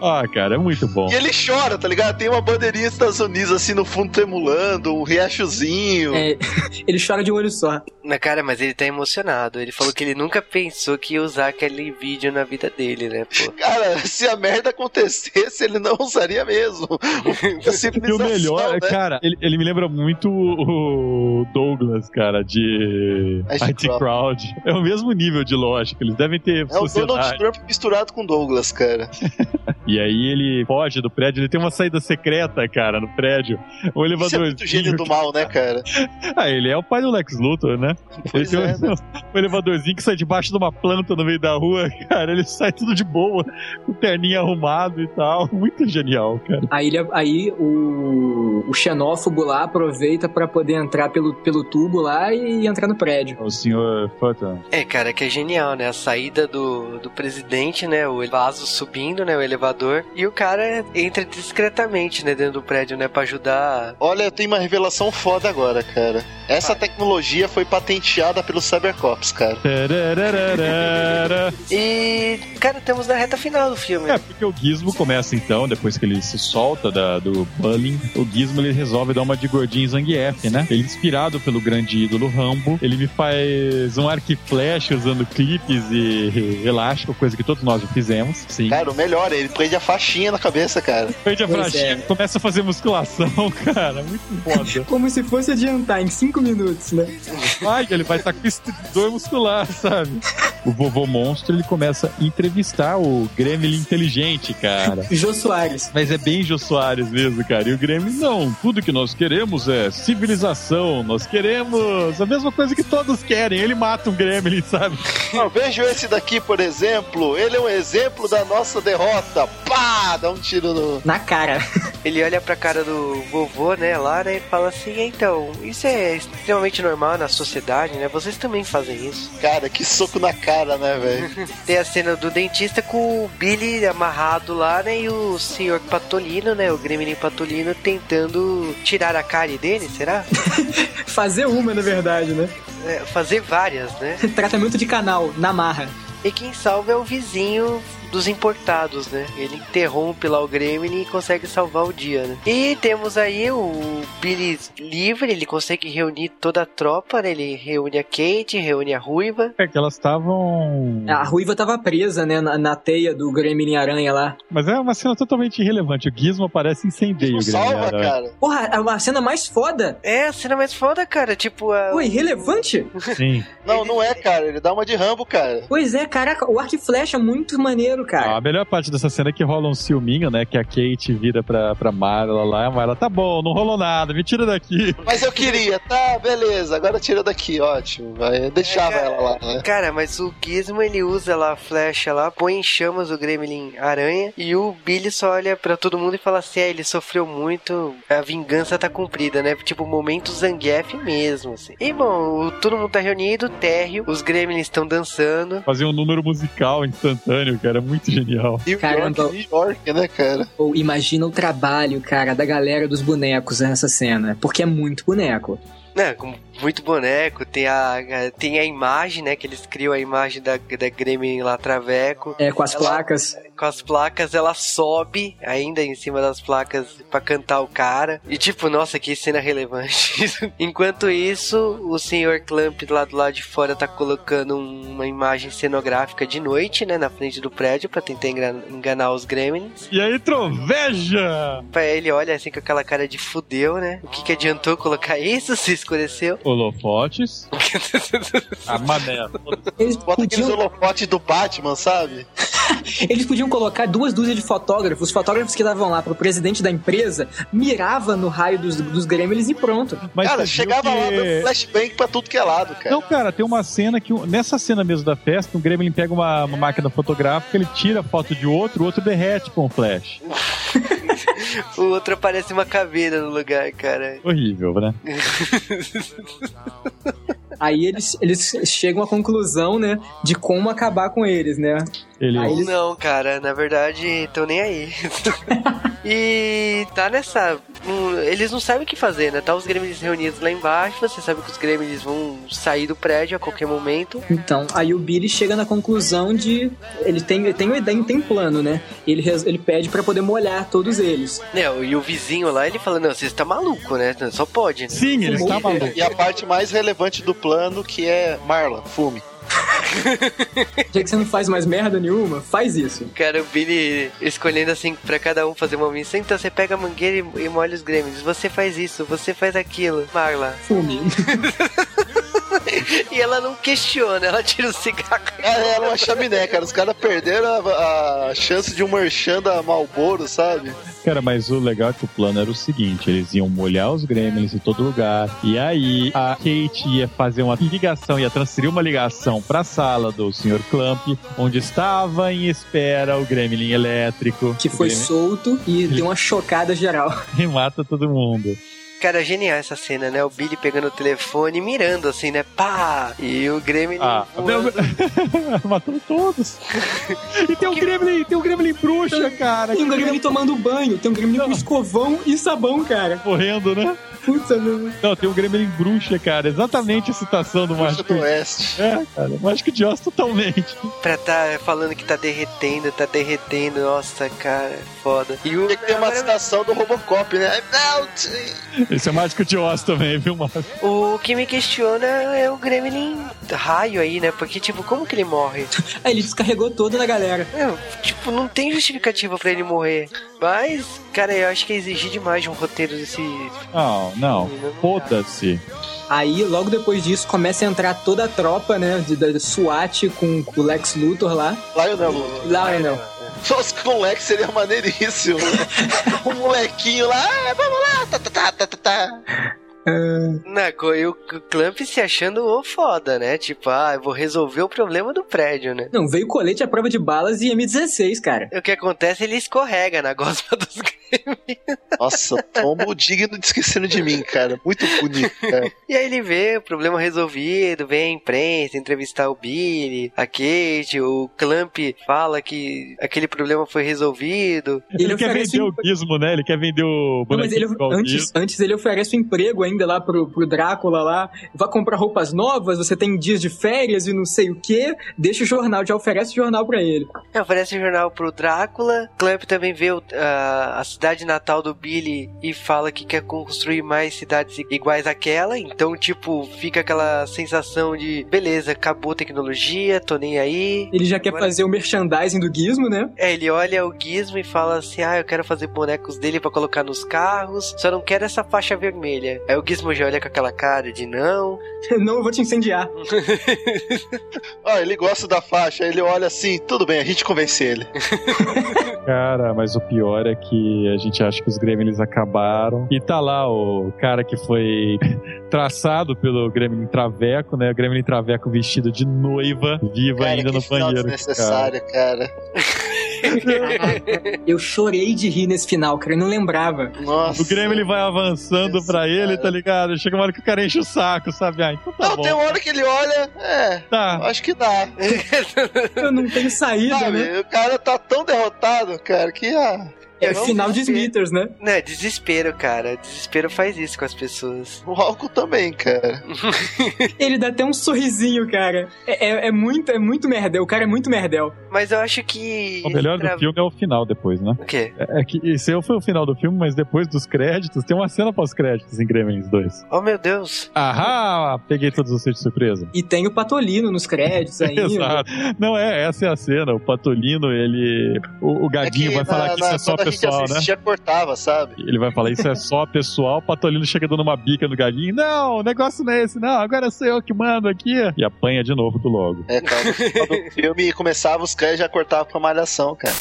Ah, cara, é muito bom. E ele chora, tá ligado? Tem uma bandeirinha dos Estados Unidos assim no fundo tremulando, um riachozinho. É, ele chora de um olho só. Na cara, mas ele tá emocionado. Ele falou que ele nunca pensou que ia usar aquele vídeo na vida dele, né, pô? Cara, se a merda acontecesse, ele não usaria mesmo. A E o melhor, né? cara, ele, ele me lembra muito o Douglas, cara, de IT IT Crowd. É o mesmo nível de lógica, eles devem ter É o Donald sociedade. Trump misturado com Douglas, cara. E aí ele foge do prédio, ele tem uma saída secreta, cara, no prédio. Um Isso é elevador. muito gênio do mal, né, cara? Ah, ele é o pai do Lex Luthor, né? Pois ele é, tem um, um elevadorzinho que sai debaixo de uma planta no meio da rua, cara. Ele sai tudo de boa, com o terninho arrumado e tal. Muito genial, cara. Aí, ele- aí o, o xenófobo lá aproveita pra poder entrar pelo, pelo tubo lá e entrar no prédio. O senhor Phantom. É, cara, que é genial, né? A saída do, do presidente, né? O vaso subindo, né? O elevador. E o cara entra discretamente, né? Dentro do prédio, né? Pra ajudar. Olha, tem uma revelação foda agora, cara. Essa tecnologia foi patenteada pelos Cybercops, cara. E, cara, temos na reta final do filme. É, porque o Gizmo começa então, depois que ele se solta da- do bullying, o Gizmo ele resolve dar uma de gordinho Zangief, né? Ele inspirado pelo grande ídolo Rambo, ele me faz um arco e flecha usando clipes e elástico, coisa que todos nós já fizemos, sim. Cara, o melhor, ele prende a faixinha na cabeça, cara. Perde a Pois pratinha, é. começa a fazer musculação, cara, muito foda. Como se fosse adiantar em 5 minutos, né? Ai, ele vai estar com esse dor muscular, sabe? O vovô monstro, ele começa a entrevistar o Gremlin inteligente, cara. Jô Soares. Mas é bem Jô Soares mesmo, cara. E o Grêmio, não. Tudo que nós queremos é civilização. Nós queremos a mesma coisa que todos querem. Ele mata um Gremlin, sabe? Não, vejo esse daqui, por exemplo. Ele é um exemplo da nossa derrota. Pá! Dá um tiro no. Na cara. Ele olha pra cara do vovô, né, lá, né, e fala assim, então, isso é extremamente normal na sociedade, né, vocês também fazem isso. Cara, que soco na cara, né, velho? Tem a cena do dentista com o Billy amarrado lá, né, e o senhor Né, o Gremlin Patolino tentando tirar a cárie dele, será? Fazer uma, na verdade, né? É, fazer várias, né? Tratamento de canal, na marra. E quem salva é o vizinho dos importados, né? Ele interrompe lá o Gremlin e consegue salvar o dia, né? E temos aí o Billy livre, ele consegue reunir toda a tropa, né? Ele reúne a Kate, reúne a Ruiva. É que elas estavam. A Ruiva tava presa, né, na, na teia do Gremlin Aranha lá. Mas é uma cena totalmente irrelevante. O Gizmo aparece incendeia Não o Grêmio. salva, cara. Porra, é uma cena mais foda. É a cena mais foda, cara. Tipo, a... Pô, irrelevante? Sim. Não, não é, cara. Ele dá uma de Rambo, cara. Pois é, caraca, o arco e flecha é muito maneiro, cara. A melhor parte dessa cena é que rola um ciúminho, né? Que a Kate vira pra, pra Marla lá. E a Marla, tá bom, não rolou nada, me tira daqui. Mas eu queria, tá, beleza. Agora tira daqui, ótimo. Vai, deixava É, cara. ela lá, né? Cara, mas o Gizmo ele usa lá a flecha lá, põe em chamas o Gremlin aranha e o Billy só olha pra todo mundo e fala assim: é, ele sofreu muito, a vingança tá cumprida, né? Tipo, momento Zangief mesmo, assim. E bom, o- todo mundo tá reunido, térreo, os Gremlins estão dançando. Fazer um número musical instantâneo, cara, muito genial. New Caramba. York, New York, né, cara? Ou imagina o trabalho, cara, da galera dos bonecos nessa cena. Porque é muito boneco. Né, com muito boneco, tem a, tem a imagem, né? Que eles criam a imagem da, da Gremlin lá Traveco. É, com as Ela- placas. Com as placas, ela sobe ainda em cima das placas pra cantar o cara. E tipo, nossa, que cena relevante. Enquanto isso, o senhor Clamp lá do lado de fora tá colocando um- uma imagem cenográfica de noite, né? Na frente do prédio pra tentar engan- enganar os gremlins. E aí, troveja! Ele olha assim com aquela cara de fudeu, né? O que que adiantou colocar isso se escureceu? Holofotes. A mané. Eles Bota aqueles podiam, holofotes do Batman, sabe? eles podiam colocar duas dúzias de fotógrafos. Os fotógrafos que estavam lá pro presidente da empresa mirava no raio dos, dos gremlins e pronto. Mas cara, chegava que- lá dando flashbang pra tudo que é lado, cara. Não, cara, tem uma cena que. Nessa cena mesmo da festa, o Gremlin pega uma, uma máquina fotográfica, ele tira a foto de outro, o outro derrete com o flash. O outro parece uma caveira no lugar, cara. Horrível, né? Aí eles, eles chegam à conclusão, né, de como acabar com eles, né? Aí Ou eles- não, cara, na verdade, tô nem aí. e tá nessa. hum, Eles não sabem o que fazer, né? Tá os gremlins reunidos lá embaixo, você sabe que os gremlins vão sair do prédio a qualquer momento. Então, aí o Billy chega na conclusão de. Ele tem, ele tem uma ideia, tem plano, né? Ele, ele pede pra poder molhar todos eles. Não, e o vizinho lá, ele fala, não, você está maluco, né? Só pode, né? Sim, ele está maluco. E a parte mais relevante do plano, que é Marla, fume. Já que você não faz mais merda nenhuma, faz isso. Cara, o Billy escolhendo assim pra cada um fazer uma missão. Então você pega a mangueira e, e molha os gremlins. Você faz isso, você faz aquilo. Marla. Fume. E ela não questiona, ela tira o cigarro. É, era uma chaminé, cara. Os caras perderam a, a chance de um merchan da Malboro, sabe? Cara, mas o legal é que o plano era o seguinte: eles iam molhar os gremlins em todo lugar. E aí a Kate ia fazer uma ligação, ia transferir uma ligação pra sala do Sr. Clamp, onde estava em espera o gremlin elétrico. Que foi gremlin- solto e deu uma chocada geral. E mata todo mundo. Cara, genial essa cena, né? O Billy pegando o telefone e mirando assim, né? Pá! E o Gremlin Ah, voando. matou todos. E tem um gremlin, tem um gremlin bruxa, cara. Tem um gremlin tomando banho, tem um gremlin com escovão e sabão, cara. Morrendo, né? Puta, meu. Não, tem um gremlin bruxa, cara. Exatamente a citação do Mágico. do Oeste. É, cara. Mágico de Oz totalmente. Pra tá falando que tá derretendo, tá derretendo. Nossa, cara, é foda. E o. Tem que ter uma citação do Robocop, né? I'm melting. Esse é Mágico de Oz também, viu, Márcio? O que me questiona é o Gremlin raio aí, né? Porque, tipo, como que ele morre? Aí ele descarregou todo na galera. Não, tipo, não tem justificativa pra ele morrer. Mas, cara, eu acho que é exigir demais de um roteiro desse. Não, não. Foda-se. Aí, logo depois disso, começa a entrar toda a tropa, né? De, da SWAT com, o Lex Luthor lá. Lionel Luthor. Lionel. Se fosse com o Lex seria maneiríssimo. um molequinho lá, ah, vamos lá, tá, tá, tá, tá, tá, tá. Na, co- e o Clamp se achando o foda, né? Tipo, ah, eu vou resolver o problema do prédio, né? Não, veio colete à prova de balas e M16, cara. O que acontece, ele escorrega na gosma dos Nossa, tombo digno de esquecendo de mim, cara. Muito bonito, cara. E aí ele vê o problema resolvido, vem a imprensa entrevistar o Billy, a Kate, o Clamp fala que aquele problema foi resolvido. Ele, Ele quer vender um- o gizmo, né? Ele quer vender o Não, mas ele, o antes, antes ele oferece um emprego ainda lá pro, pro Drácula lá. Vai comprar roupas novas, você tem dias de férias e não sei o que. Deixa o jornal, já oferece o jornal pra ele. É, oferece o jornal pro Drácula. Clamp também vê o- a, a cidade natal do Billy e fala que quer construir mais cidades iguais àquela. Então, tipo, fica aquela sensação de beleza, acabou a tecnologia, tô nem aí. Ele já quer Agora- fazer o merchandising do Gizmo, né? É, ele olha o Gizmo e fala assim: Ah, eu quero fazer bonecos dele pra colocar nos carros, só não quero essa faixa vermelha. Aí o Gizmo já olha com aquela cara de não. não, eu vou te incendiar. Ó, ele gosta da faixa, ele olha assim, tudo bem, a gente convence ele. Cara, mas o pior é que a gente acha que os gremlins acabaram. E tá lá o cara que foi traçado pelo Gremlin Traveco, né? O Gremlin Traveco vestido de noiva, viva Cara, ainda que no final banheiro. desnecessário, cara. Eu chorei de rir nesse final, cara. Eu não lembrava. Nossa. O Gremlin vai avançando Esse pra ele, cara. tá ligado? Chega uma hora que o cara enche o saco, sabe? Ah, então tá Não, bom. tem uma hora que ele olha, é, Tá. acho que dá. Eu não tenho saída, Sabe, né? o cara tá tão derrotado, cara, que ah, É não final de. Smithers, né? Não, é desespero, cara. Desespero faz isso com as pessoas. o álcool também, cara. Ele dá até um sorrisinho, cara. É, é, é muito, é muito merdel. O cara é muito merdel. Mas eu acho que. O melhor Tra- do filme é o final depois, né? O quê? É é que esse foi o final do filme, mas depois dos créditos, tem uma cena pós-créditos em Gremlins 2. Oh, meu Deus. Ahá! Peguei todos vocês de surpresa. E tem o Patolino nos créditos ainda. Exato. Não, é, essa é a cena. O Patolino, ele. O, o Gaguinho vai falar que isso é só pessoal, a né? gente assistia, cortava, sabe? Ele vai falar isso é só pessoal. O Patolino chega dando uma bica no Gaguinho. Não, o negócio não é esse, não. Agora sou eu que mando aqui. E apanha de novo do logo. É, cara, no final do filme começava os créditos já cortava pra malhação, cara.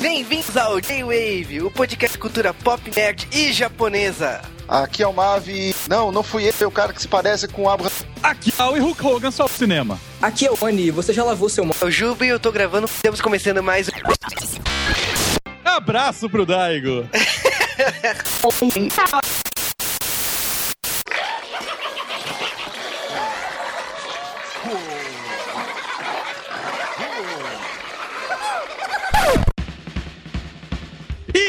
Bem-vindos ao J-Wave, o podcast de cultura pop, nerd e japonesa. Aqui é o Mavi. Não, não fui eu, é o cara que se parece com o Abraham. Aqui, ah, e Hulk Hogan só o cinema. Aqui é o Oni, você já lavou seu mão. Eu Juba e eu tô gravando, estamos começando mais. Abraço pro Daigo.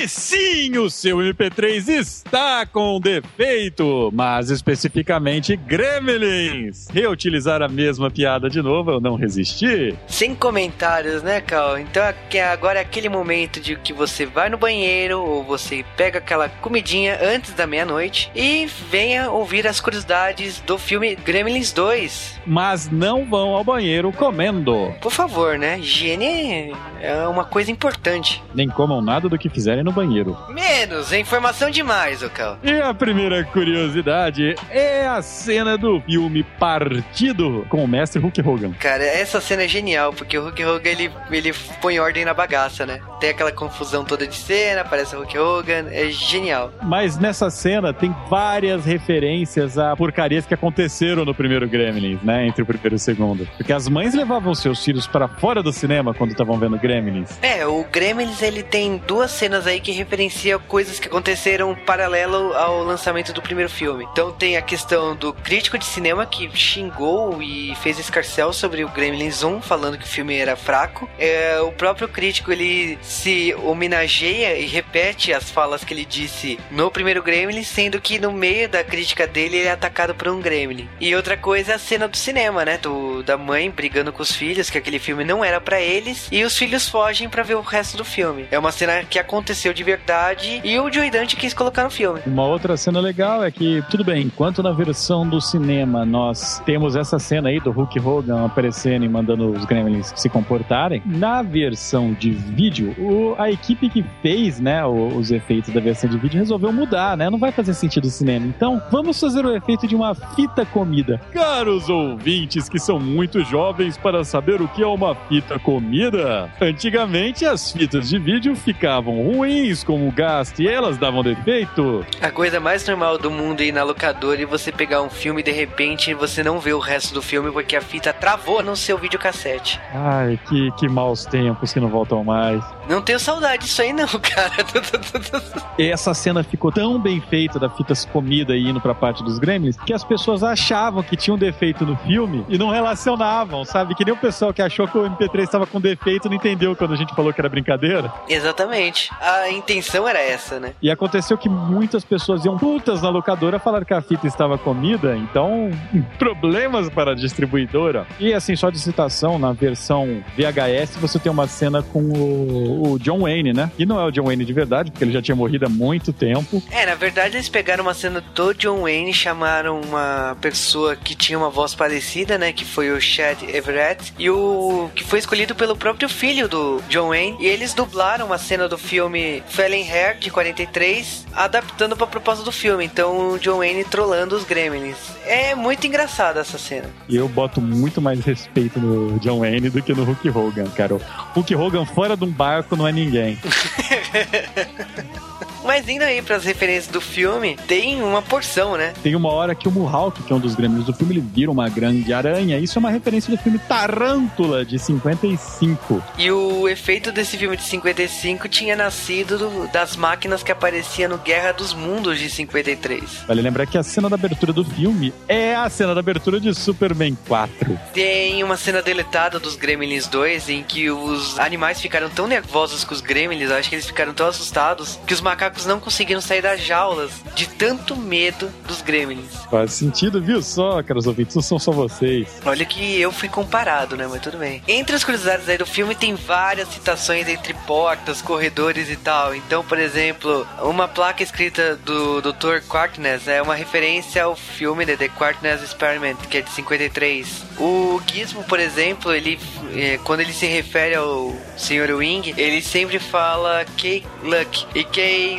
E sim, o seu MP3 está com defeito, mas especificamente Gremlins. Reutilizar a mesma piada de novo, eu não resisti. Sem comentários, né, Cal? Então aqui- agora é aquele momento de que você vai no banheiro ou você pega aquela comidinha antes da meia-noite e venha ouvir as curiosidades do filme Gremlins 2. Mas não vão ao banheiro comendo. Por favor, né? Higiene é uma coisa importante. Nem comam nada do que fizerem no banheiro. Menos, é informação demais, ô Cal. E a primeira curiosidade é a cena do filme Partido com o mestre Hulk Hogan. Cara, essa cena é genial, porque o Hulk Hogan ele, ele põe ordem na bagaça, né? Tem aquela confusão toda de cena, aparece o Hulk Hogan, é genial. Mas nessa cena tem várias referências a porcarias que aconteceram no primeiro Gremlins, né? Entre o primeiro e o segundo. Porque as mães levavam seus filhos para fora do cinema quando estavam vendo Gremlins. É, o Gremlins ele tem duas cenas aí que referenciam coisas que aconteceram paralelo ao lançamento do primeiro filme. Então tem a questão do crítico de cinema que xingou e fez escarcel sobre o Gremlins 1, falando que o filme era fraco. É, o próprio crítico ele se homenageia e repete as falas que ele disse no primeiro Gremlins, sendo que no meio da crítica dele ele é atacado por um Gremlin. E outra coisa é a cena do cinema, né? Do, da mãe brigando com os filhos, que aquele filme não era pra eles, e os filhos fogem pra ver o resto do filme. É uma cena que aconteceu de verdade e o Joey Dante quis colocar no filme. Uma outra cena legal é que, tudo bem, enquanto na versão do cinema nós temos essa cena aí do Hulk Hogan aparecendo e mandando os Gremlins se comportarem, na versão de vídeo, o- a equipe que fez né, os efeitos da versão de vídeo resolveu mudar, né? Não vai fazer sentido o cinema. Então, vamos fazer o efeito de uma fita comida. Caros ouvintes que são muito jovens para saber o que é uma fita comida, antigamente as fitas de vídeo ficavam ruins com o gasto e elas davam defeito. A coisa mais normal do mundo é ir na locadora e você pegar um filme e de repente você não vê o resto do filme porque a fita travou no seu videocassete. Ai, que, que maus tempos que não voltam mais. Não tenho saudade disso aí não, cara. E essa cena ficou tão bem feita da fitas comida e indo pra parte dos Gremlins que as pessoas achavam que tinha um defeito no filme e não relacionavam, sabe? Que nem o pessoal que achou que o MP3 estava com defeito não entendeu quando a gente falou que era brincadeira. Exatamente. A intenção era essa, né? E aconteceu que muitas pessoas iam putas na locadora falar que a fita estava comida, então problemas para a distribuidora. E assim, só de citação, na versão VHS você tem uma cena com o, o John Wayne, né? E não é o John Wayne de verdade, porque ele já tinha morrido há muito tempo. É, na verdade eles pegaram uma cena do John Wayne, chamaram uma pessoa que tinha uma voz parecida, né? Que foi o Chad Everett, e o que foi escolhido pelo próprio filho do John Wayne. E eles dublaram uma cena do filme Fallen Hair, de 43, adaptando pra proposta do filme. Então o John Wayne trollando os Gremlins. É muito engraçada essa cena. E eu boto muito mais respeito no John Wayne do que no Hulk Hogan, cara. O Hulk Hogan fora de um barco não é ninguém. Mas indo aí pras referências do filme, tem uma porção, né? Tem uma hora que o Mihawk, que é um dos grêmios do filme, ele vira uma grande aranha. Isso é uma referência do filme Tarântula, de 55. E o efeito desse filme de 55 tinha nascido do- das máquinas que apareciam no Guerra dos Mundos de 53. Vale lembrar que a cena da abertura do filme é a cena da abertura de Superman 4. Tem uma cena deletada dos Gremlins 2 em que os animais ficaram tão nervosos com os Gremlins, acho que eles ficaram tão assustados, que os macacos não conseguiram sair das jaulas de tanto medo dos Gremlins. Faz sentido, viu só, caros ouvintes? Não são só vocês. Olha que eu fui comparado, né? Mas tudo bem. Entre as curiosidades aí do filme tem várias citações entre portas, corredores e tal. Então, por exemplo, uma placa escrita do Dr. Quartness é uma referência ao filme The, Quartness Experiment, que é de 53. O Gizmo, por exemplo, ele eh, quando ele se refere ao Sr. Wing, ele sempre fala Kay Luck. E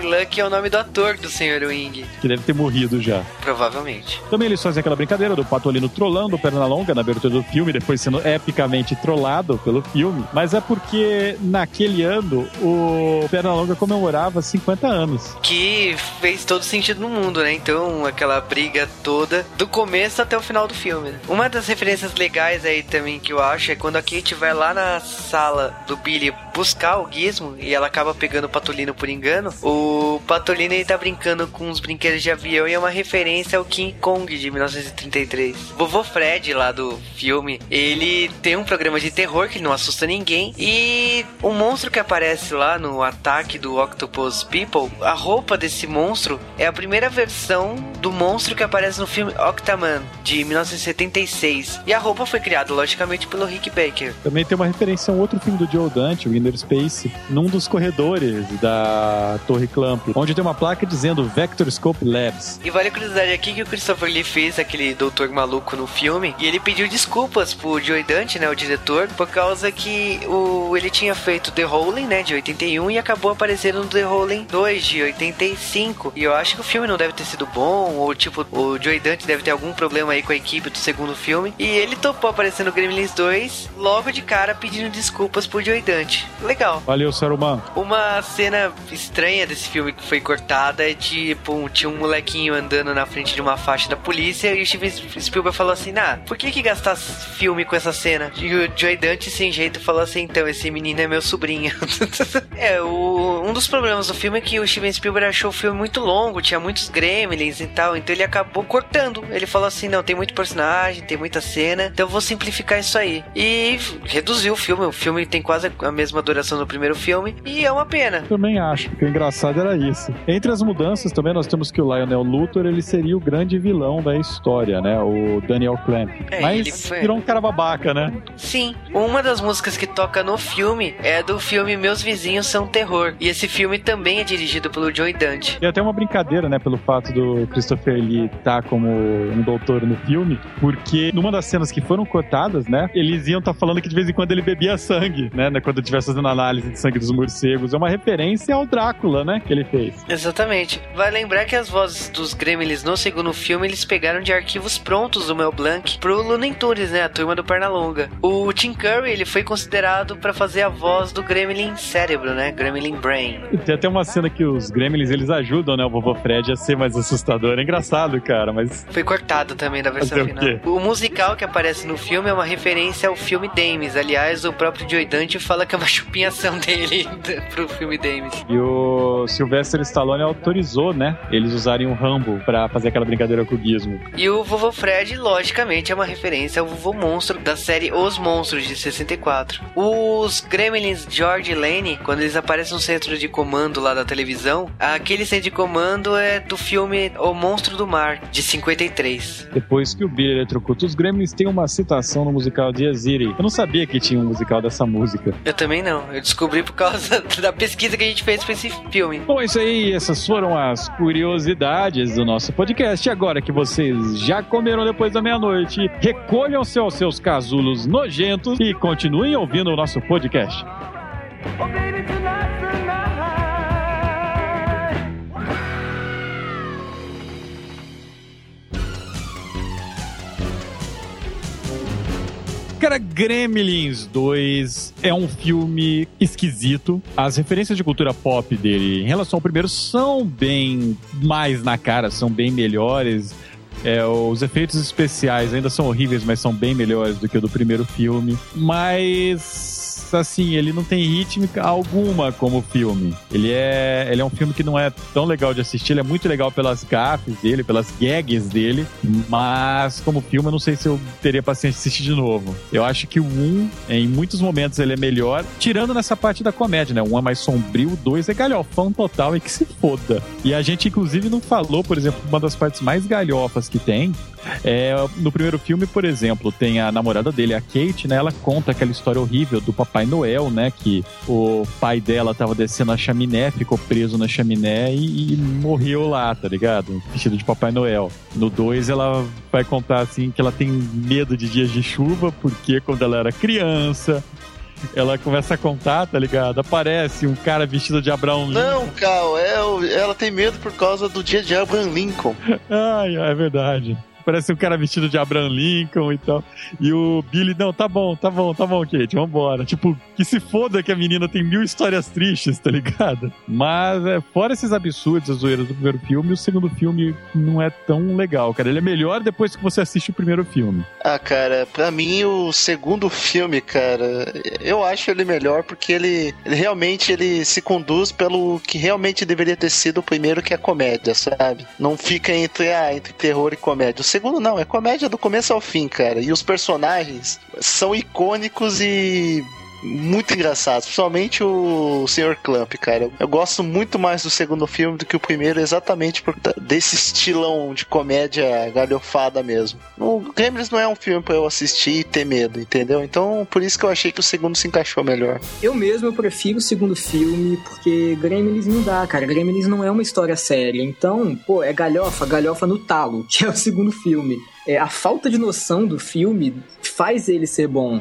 Luck é o nome do ator do Sr. Wing, Que deve ter morrido já. provavelmente. Também eles fazem aquela brincadeira do Patolino trollando o Pernalonga na abertura do filme, depois sendo epicamente trollado pelo filme. Mas é porque naquele ano o Pernalonga comemorava 50 anos. que fez todo sentido no mundo, né? Então, aquela briga toda, do começo até o final do filme. né? Uma das referências legais aí também que eu acho é quando a Kate vai lá na sala do Billy buscar o Gizmo e ela acaba pegando o Patolino por engano. O O Patolino ele tá brincando com uns brinquedos de avião e é uma referência ao King Kong de 1933. Vovô Fred, lá do filme, ele tem um programa de terror que não assusta ninguém. E o monstro que aparece lá no ataque do Octopus People, a roupa desse monstro é a primeira versão do monstro que aparece no filme Octaman, de 1976. E a roupa foi criada, logicamente, pelo Rick Baker. Também tem uma referência a um outro filme do Joe Dante, o Inner Space, num dos corredores da Torre Onde tem uma placa dizendo Vector Scope Labs. E vale a curiosidade aqui que o Christopher Lee fez aquele doutor maluco no filme e ele pediu desculpas pro Joe Dante, né, o diretor, por causa que o, ele tinha feito The Howling, né, de 81 e acabou aparecendo no The Howling 2 de 85. E eu acho que o filme não deve ter sido bom ou tipo o Joe Dante deve ter algum problema aí com a equipe do segundo filme e ele topou aparecer no Gremlins 2 logo de cara pedindo desculpas pro Joe Dante. Legal. Valeu, Saruman. Uma cena estranha desse filme que foi cortada é tipo, tinha um molequinho andando na frente de uma faixa da polícia e o Steven Spielberg falou assim: "Ah, por que que gastar filme com essa cena?" E o Joey Dante sem jeito falou assim: "Então esse menino é meu sobrinho." é, o, um dos problemas do filme é que o Steven Spielberg achou o filme muito longo, tinha muitos gremlins e tal, então ele acabou cortando. Ele falou assim: "Não, tem muito personagem, tem muita cena, então eu vou simplificar isso aí." E reduziu o filme. O filme tem quase a mesma duração do primeiro filme e é uma pena. Também acho que o engraçado era isso. Entre as mudanças também nós temos que o Lionel Luthor ele seria o grande vilão da história, né? O Daniel Clamp. É, Mas foi- virou um cara babaca, né? Sim, uma das músicas que toca no filme é do filme Meus Vizinhos São Terror. E esse filme também é dirigido pelo Joey Dante. E até uma brincadeira, né, pelo fato do Christopher Lee estar como um doutor no filme, porque numa das cenas que foram cortadas, né, eles iam estar falando que de vez em quando ele bebia sangue, né, né, quando estivesse fazendo análise de sangue dos morcegos. É uma referência ao Drácula, né, que ele fez. Exatamente. Vai lembrar que as vozes dos Gremlins no segundo filme eles pegaram de arquivos prontos do Mel Blanc pro Looney Tunes, né, a turma do Pernalonga. O Tim Curry ele foi considerado pra fazer a voz do Gremlin Cérebro, né, Gremlin Brain. Tem até uma cena que os gremlins, eles ajudam, né, o vovô Fred a ser mais assustador. É engraçado, cara, mas Foi cortado também da versão o final. quê? O musical que aparece no filme é uma referência ao filme Dames. Aliás, o próprio Joey Dante fala que é uma chupinhação dele pro filme Dames. E o Sylvester Stallone autorizou, né? Eles usarem o Rambo pra fazer aquela brincadeira com o Gizmo. E o Vovô Fred, logicamente, é uma referência ao Vovô Monstro da série Os Monstros de 64. Os Gremlins George Lane, quando eles aparecem no centro de comando lá da televisão, aquele centro de comando é do filme O Monstro do Mar, de 53. Depois que o Billy eletrocuta os Gremlins, tem uma citação no musical de Aziri. Eu não sabia que tinha um musical dessa música. Eu também não, eu descobri por causa da pesquisa que a gente fez pra esse filme. Bom, é isso aí, essas foram as curiosidades do nosso podcast. Agora que vocês já comeram depois da meia-noite, recolham-se aos seus casulos nojentos e continuem ouvindo o nosso podcast. Cara, Gremlins 2 é um filme esquisito. As referências de cultura pop dele em relação ao primeiro são bem mais na cara, são bem melhores. É, os efeitos especiais ainda são horríveis, mas são bem melhores do que o do primeiro filme. Mas assim, ele não tem rítmica alguma como filme. Ele é, ele é um filme que não é tão legal de assistir, ele é muito legal pelas gafes dele, pelas gags dele, mas como filme eu não sei se eu teria paciência de assistir de novo. Eu acho que o 1, em muitos momentos ele é melhor, tirando nessa parte da comédia, né? O 1 é mais sombrio, o 2 é galhofão total e que se foda. E a gente inclusive não falou, por exemplo, uma das partes mais galhofas que tem, é, no primeiro filme, por exemplo, tem a namorada dele, a Kate, né? Ela conta aquela história horrível do Papai Noel, né? Que o pai dela tava descendo a chaminé, ficou preso na chaminé e, e morreu lá, tá ligado? Vestido de Papai Noel. No 2, ela vai contar assim que ela tem medo de dias de chuva, porque quando ela era criança. Ela começa a contar, tá ligado? Aparece um cara vestido de Abraão Lincoln. Não, Cal, é, ela tem medo por causa do dia de Abraham Lincoln. Ai, é verdade. Parece um cara vestido de Abraham Lincoln e tal. E o Billy, não, tá bom, tá bom, tá bom, Kate, vambora. Tipo, que se foda que a menina tem mil histórias tristes, tá ligado? Mas, é, fora esses absurdos, as zoeiras do primeiro filme, o segundo filme não é tão legal, cara. Ele é melhor depois que você assiste o primeiro filme. Ah, cara, pra mim o segundo filme, cara, eu acho ele melhor porque ele, ele realmente ele se conduz pelo que realmente deveria ter sido o primeiro, que é comédia, sabe? Não fica entre, ah, entre terror e comédia. Segundo não, é comédia do começo ao fim, cara. E os personagens são icônicos e muito engraçados, principalmente o Sr. Clamp, cara. Eu gosto muito mais do segundo filme do que o primeiro, exatamente por desse estilão de comédia galhofada mesmo. O Gremlins não é um filme para eu assistir e ter medo, entendeu? Então, por isso que eu achei que o segundo se encaixou melhor. Eu mesmo eu prefiro o segundo filme, porque Gremlins não dá, cara. Gremlins não é uma história séria. Então, pô, é galhofa, galhofa no talo, que é o segundo filme. É, a falta de noção do filme faz ele ser bom.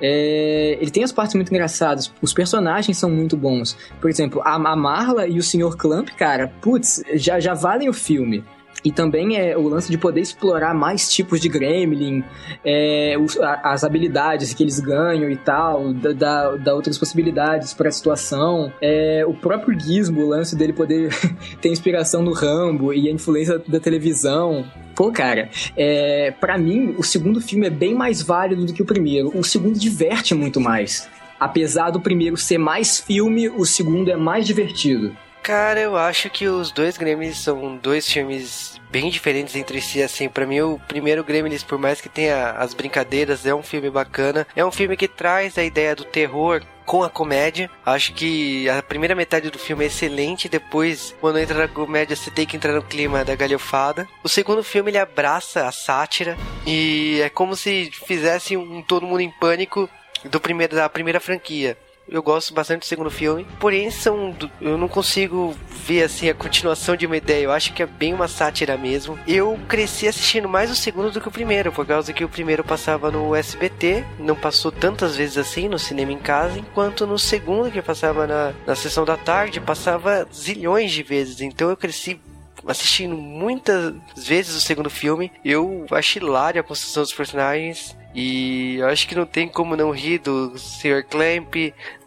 É, ele tem as partes muito engraçadas, os personagens são muito bons. Por exemplo, a, Marla e o Sr. Clamp, cara, putz, já, já valem o filme. E também é o lance de poder explorar mais tipos de gremlin, é, os, a, as habilidades que eles ganham e tal, da, da, da outras possibilidades para a situação. É, o próprio Gizmo, o lance dele poder ter inspiração no Rambo e a influência da televisão. Pô, cara, é, para mim, o segundo filme é bem mais válido do que o primeiro. O segundo diverte muito mais. Apesar do primeiro ser mais filme, o segundo é mais divertido. Cara, eu acho que os dois Gremlins são dois filmes bem diferentes entre si, assim, para mim o primeiro Gremlins, por mais que tenha as brincadeiras, é um filme bacana, é um filme que traz a ideia do terror com a comédia. Acho que a primeira metade do filme é excelente, depois, quando entra na comédia, você tem que entrar no clima da galhofada. O segundo filme ele abraça a sátira. E é como se fizesse um Todo Mundo em Pânico do primeiro da primeira franquia eu gosto bastante do segundo filme. Porém, são. Eu não consigo ver assim a continuação de uma ideia. Eu acho que é bem uma sátira mesmo. Eu cresci assistindo mais o segundo do que o primeiro, por causa que o primeiro passava no SBT, não passou tantas vezes assim no cinema em casa, enquanto no segundo, que passava na, na sessão da tarde, passava zilhões de vezes. Então eu cresci assistindo muitas vezes o segundo filme. Eu acho hilário a construção dos personagens. E eu acho que não tem como não rir do Sr. Clamp,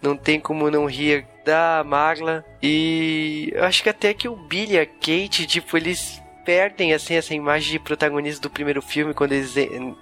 não tem como não rir da Marla. E eu acho que até que o Billy e a Kate, tipo, eles perdem assim essa imagem de protagonista do primeiro filme quando eles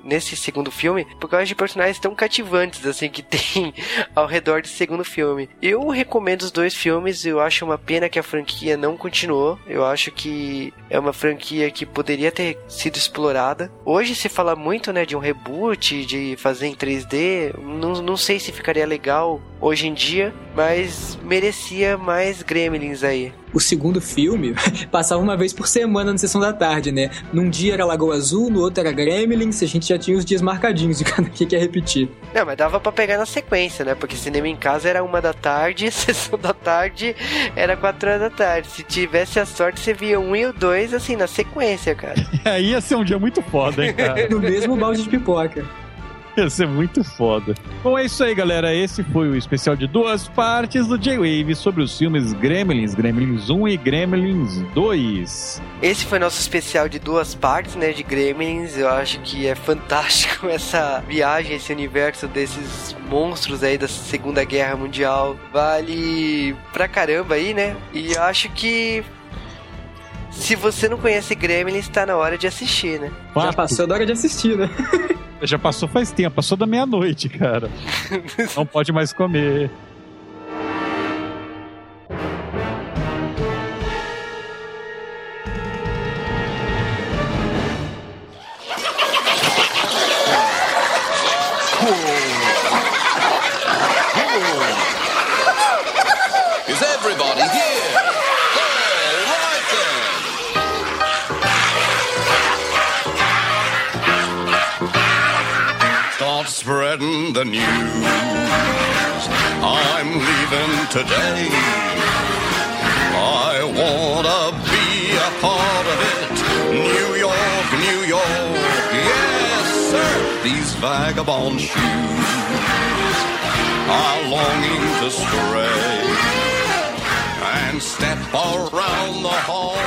nesse segundo filme por causa de personagens tão cativantes assim que tem ao redor do segundo filme. Eu recomendo os dois filmes, eu acho uma pena que a franquia não continuou. Eu acho que é uma franquia que poderia ter sido explorada. Hoje se fala muito, né, de um reboot, de fazer em 3D. Não, não sei se ficaria legal hoje em dia, mas merecia mais Gremlins aí o segundo filme passava uma vez por semana na sessão da tarde, né? Num dia era Lagoa Azul, no outro era Gremlins, a gente já tinha os dias marcadinhos de cada que quer repetir. Não, mas dava para pegar na sequência, né? Porque cinema em casa era uma da tarde, sessão da tarde era quatro horas da tarde. Se tivesse a sorte, você via um e o dois, assim, na sequência, cara. Aí ia ser um dia muito foda, hein, cara? no mesmo balde de pipoca. Ia ser muito foda. Bom, é isso aí, galera. Esse foi o especial de duas partes do J-Wave sobre os filmes Gremlins, Gremlins 1 e Gremlins 2. Esse foi nosso especial de duas partes, né, de Gremlins. Eu acho que é fantástico essa viagem, esse universo desses monstros aí da Segunda Guerra Mundial. Vale pra caramba aí, né? E acho que se você não conhece Gremlins, está na hora de assistir, né? Já passou da hora de assistir, né? Já passou faz tempo, passou da meia-noite, cara. não pode mais comer. Spreading the news. I'm leaving today. I wanna be a part of it. New York, New York, yes, sir. These vagabond shoes are longing to stray and step around the hall.